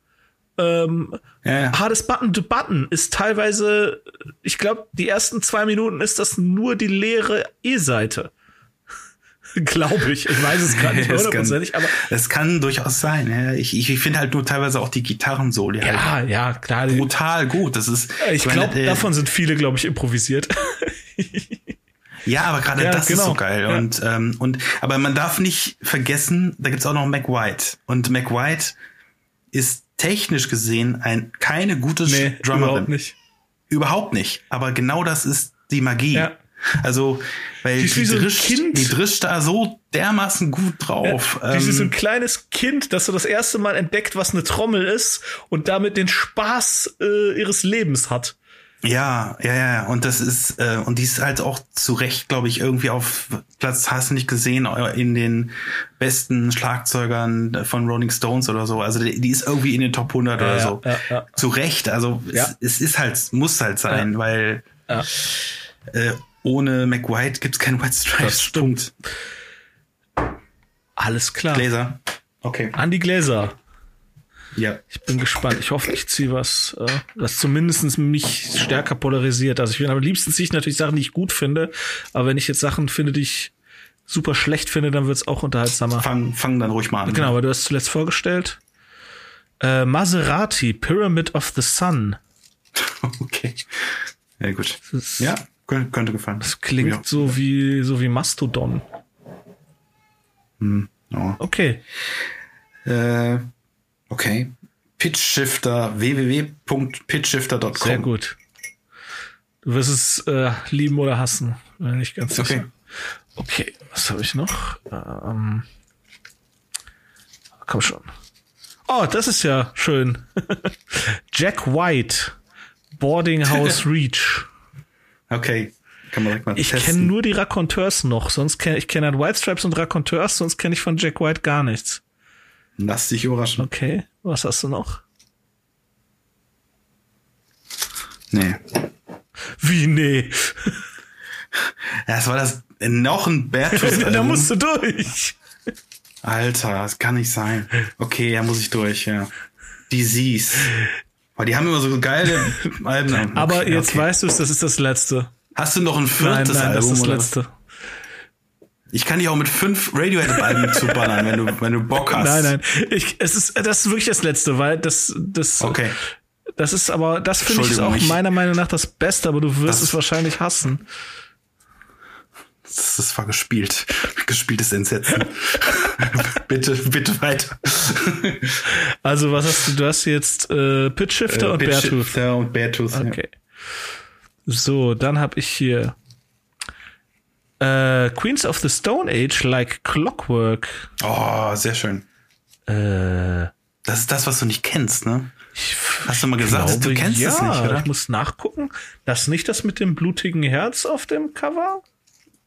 Ähm, Ja. Hardest Button to Button ist teilweise, ich glaube, die ersten zwei Minuten ist das nur die leere E-Seite. glaube ich. Ich weiß es gerade nicht hundertprozentig, aber das kann durchaus sein. Ja. Ich, ich, ich finde halt nur teilweise auch die Gitarrensoli halt ja, ja, klar. die- brutal gut. Das ist, Ich meine, glaube, äh, davon sind viele, glaube ich, improvisiert. Ja, aber gerade Ja, das genau. ist so geil. Ja. Und, ähm, und aber man darf nicht vergessen, da gibt's auch noch Mac White. Und Mac White ist technisch gesehen ein keine gute nee, Drummerin. überhaupt nicht. Überhaupt nicht. Aber genau das ist die Magie. Ja. Also, weil Die die, so drischt, Kind. die drischt da so dermaßen gut drauf. Ja, die ist so ein Ähm, kleines Kind, das so das erste Mal entdeckt, was eine Trommel ist und damit den Spaß äh, ihres Lebens hat. Ja, ja, ja. Und das ist, äh, und die ist halt auch zu Recht, glaube ich, irgendwie auf Platz, hast du nicht gesehen, in den besten Schlagzeugern von Rolling Stones oder so. Also die, die ist irgendwie in den Top 100 oder ja, so. ja, ja. Zu Recht. Also es, es ist halt, muss halt sein, weil äh, ohne Mac White gibt's kein White Stripes. Das stimmt. Alles klar. Gläser. Okay. An die Gläser. Ja. Ich bin gespannt. Ich hoffe, ich ziehe was, äh, das zumindest mich stärker polarisiert. Also ich bin am liebsten ziehe ich natürlich Sachen, die ich gut finde. Aber wenn ich jetzt Sachen finde, die ich super schlecht finde, dann wird's auch unterhaltsamer. Fang, fang dann ruhig mal an. Genau, weil du hast zuletzt vorgestellt. Äh, Maserati, Pyramid of the Sun. Okay. Ja, gut. Ist, Ja, könnte, gefallen. das klingt Ja. so wie so wie Mastodon. Ja. Okay. Äh, okay. Pitchshifter, www.pitchshifter.com. Sehr gut. Du wirst es äh, lieben oder hassen, bin ich ganz Okay. sicher. Okay, was habe ich noch? Ähm, komm schon. Oh, das ist ja schön. Jack White, Boarding House Reach. Okay. Kann man direkt mal Ich kenne nur die Raconteurs noch, sonst kenne ich kenne halt White Stripes und Raconteurs, sonst kenne ich von Jack White gar nichts. Lass dich überraschen. Okay, was hast du noch? Nee. Wie nee? Das war das noch ein Bertus. da musst du durch. Alter, das kann nicht sein. Okay, ja, muss ich durch, ja. Disease. Aber die haben immer so geile Alben. Okay, Aber jetzt okay. weißt du es, das ist das letzte. Hast du noch ein Nein, viertes nein, das Album ist das oder was? letzte. Ich kann dich auch mit fünf Radiohead-Alben zuballern, wenn du, wenn du Bock hast. Nein, nein. Ich, es ist, das ist wirklich das letzte, weil das, das, Okay. das ist aber, das finde ich ist auch meiner Meinung nach das Beste, aber du wirst Das- es wahrscheinlich hassen. Das, das war gespielt. Gespieltes Entsetzen. bitte, bitte weiter. Also, was hast du? Du hast jetzt äh, Pitch Shifter und Beartooth. Beartooth. und Beartooth. ja. Okay. So, dann habe ich hier äh, Queens of the Stone Age, like Clockwork. Oh, sehr schön. Äh, Das ist das, was du nicht kennst, ne? Ich Hast du mal gesagt, glaube, du kennst ja, es nicht, oder? Ich muss nachgucken. Das ist nicht das mit dem blutigen Herz auf dem Cover?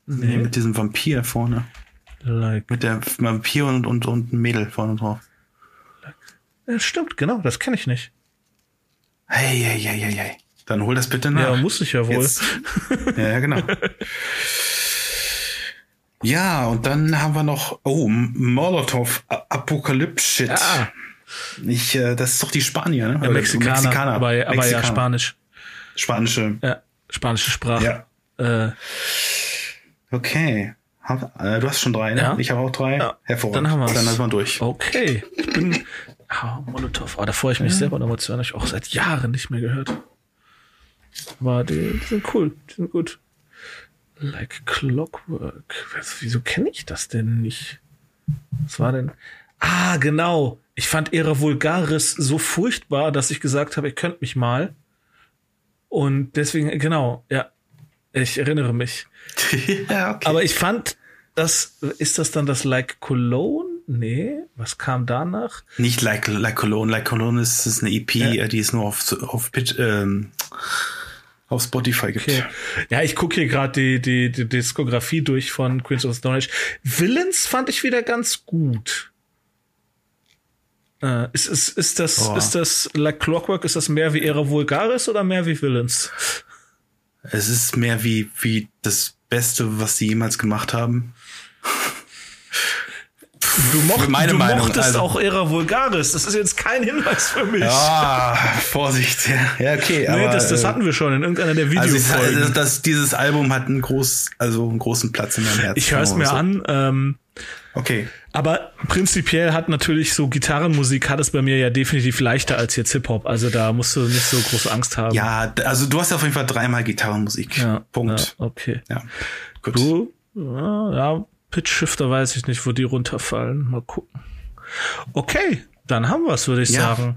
Nee, mit diesem Vampir vorne. Like. Mit der Vampir und, und, und ein Mädel vorne drauf. Ja, stimmt, genau, das kenne ich nicht. Hey, hey, hey, hey, hey. Dann hol das bitte nach. Ja, muss ich ja wohl. Jetzt. Ja, ja, genau. ja, und dann haben wir noch, oh, Molotov Apokalypse. Ah, Ich, äh, das ist doch die Spanier, ne? ja, Mexikaner, Mexikaner. aber, aber ja Mexikaner. Spanisch. Spanische. Ja, spanische Sprache. Ja. Äh, Okay. Hab, äh, du hast schon drei, ne? Ja. Ich habe auch drei. Ja. Hervorragend. Dann haben wir's. Dann sind wir durch. okay, ich bin ah, Molotov. Oh, da freue ich mich selber noch mal zu hören. Hab ich auch seit Jahren nicht mehr gehört. Aber die, die sind cool, die sind gut. Like Clockwork. Was, wieso kenne ich das denn nicht? Was war denn? Ah, genau. Ich fand Era Vulgaris so furchtbar, dass ich gesagt habe, ihr könnt mich mal. Und deswegen, genau, ja. Ich erinnere mich. ja, okay. Aber ich fand, das, ist das dann das Like Cologne? Nee, was kam danach? Nicht like, like Cologne. Like Cologne ist, ist eine EP, Ja. die es nur auf, auf, Pit- ähm, auf Spotify gibt. Okay. Ja, ich gucke hier gerade die, die, die Diskografie durch von Queens of the Stone Age. Villains fand ich wieder ganz gut. Äh, ist, ist, ist das, Oh. ist das Like Clockwork, ist das mehr wie Era Vulgaris oder mehr wie Villains? Es ist mehr wie, wie das Beste, was sie jemals gemacht haben. Du, mocht, Meine du Meinung, mochtest also- auch Era Vulgaris. Das ist jetzt kein Hinweis für mich. Ah, Vorsicht. Ja, okay. nee, aber, das, das äh, hatten wir schon in irgendeiner der also, ich, Videofolgen. also das, dieses Album hat einen, groß, also einen großen Platz in meinem Herzen. ich höre es mir So. an. Ähm, Okay. Aber prinzipiell hat natürlich so Gitarrenmusik hat es bei mir ja definitiv leichter als jetzt Hip-Hop. Also da musst du nicht so große Angst haben. Ja, also du hast auf jeden Fall dreimal Gitarrenmusik. Ja, Punkt. Ja, okay. Ja. Gut. Du, ja, ja, Pitch Shifter weiß ich nicht, wo die runterfallen. Mal gucken. Okay, dann haben wir es, würde ich Ja. sagen.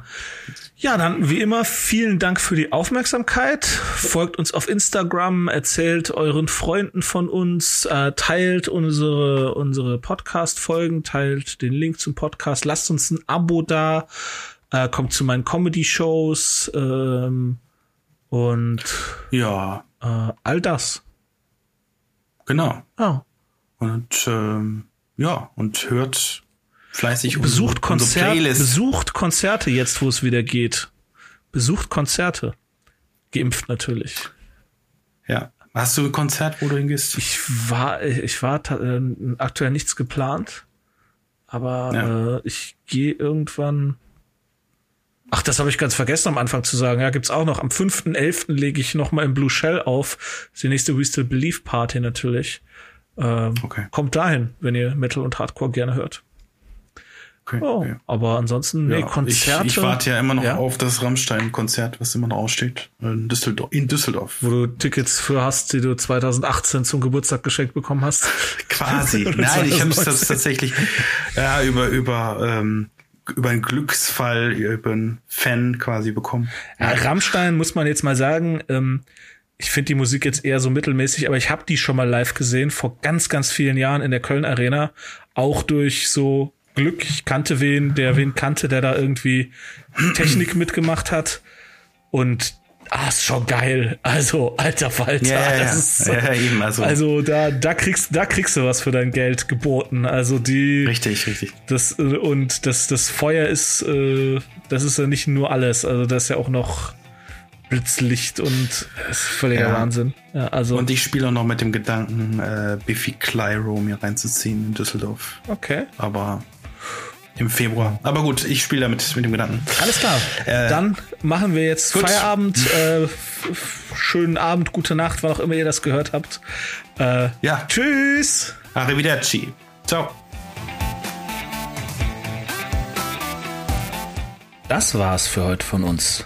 Ja, dann wie immer vielen Dank für die Aufmerksamkeit. Folgt uns auf Instagram, erzählt euren Freunden von uns, äh, teilt unsere unsere Podcast Folgen, teilt den Link zum Podcast, lasst uns ein Abo da, äh, kommt zu meinen Comedy Shows ähm, und Ja, äh, all das. genau. Ja. Und ähm, ja, und hört fleißig unsere- Besucht unsere Konzerte, Playlist. besucht Konzerte jetzt, wo es wieder geht. Besucht Konzerte. Geimpft natürlich. Ja. Hast du ein Konzert, wo du hingehst? Ich war, ich war äh, aktuell nichts geplant, aber Ja. äh, ich gehe irgendwann. Ach, das habe ich ganz vergessen am Anfang zu sagen. Ja, gibt's auch noch. Am 5.11. lege ich noch mal im Blue Shell auf. Das ist die nächste We Still Believe Party natürlich. Ähm, Okay. Kommt dahin, wenn ihr Metal und Hardcore gerne hört. Okay. Oh, okay. aber ansonsten, nee, Ja, Konzerte. Ich, ich warte ja immer noch Ja? auf das Rammstein-Konzert, was immer noch aussteht. In Düsseldorf. In Düsseldorf. wo du Tickets für hast, die du 2018 zum Geburtstag geschenkt bekommen hast. Quasi. Nein, ich habe es 2019. tatsächlich ja, über, über, ähm, über einen Glücksfall, über einen Fan quasi bekommen. Ja, Rammstein muss man jetzt mal sagen, ähm, ich finde die Musik jetzt eher so mittelmäßig, aber ich habe die schon mal live gesehen, vor ganz, ganz vielen Jahren in der Köln Arena. Auch durch so Glück. Ich kannte wen, der wen kannte, der da irgendwie Technik mitgemacht hat. Und ah, ist schon geil. Also, alter Falter. Das ist so, Ja, eben, also- also da, da kriegst, da kriegst du was für dein Geld geboten. Also die, Richtig, richtig. das äh, und das das Feuer ist äh, das ist ja nicht nur alles also das ist ja auch noch Blitzlicht und das ist völliger Ja. Wahnsinn ja, also Und ich spiele auch noch mit dem Gedanken, äh, Biffy Clyro mir reinzuziehen in Düsseldorf. okay Aber im Februar. Aber gut, ich spiele damit mit dem Gedanken. alles klar Äh, dann machen wir jetzt gut. Feierabend äh, schönen Abend gute Nacht wann auch immer ihr das gehört habt äh, Ja, tschüss arrivederci. Ciao. Das war's für heute von uns.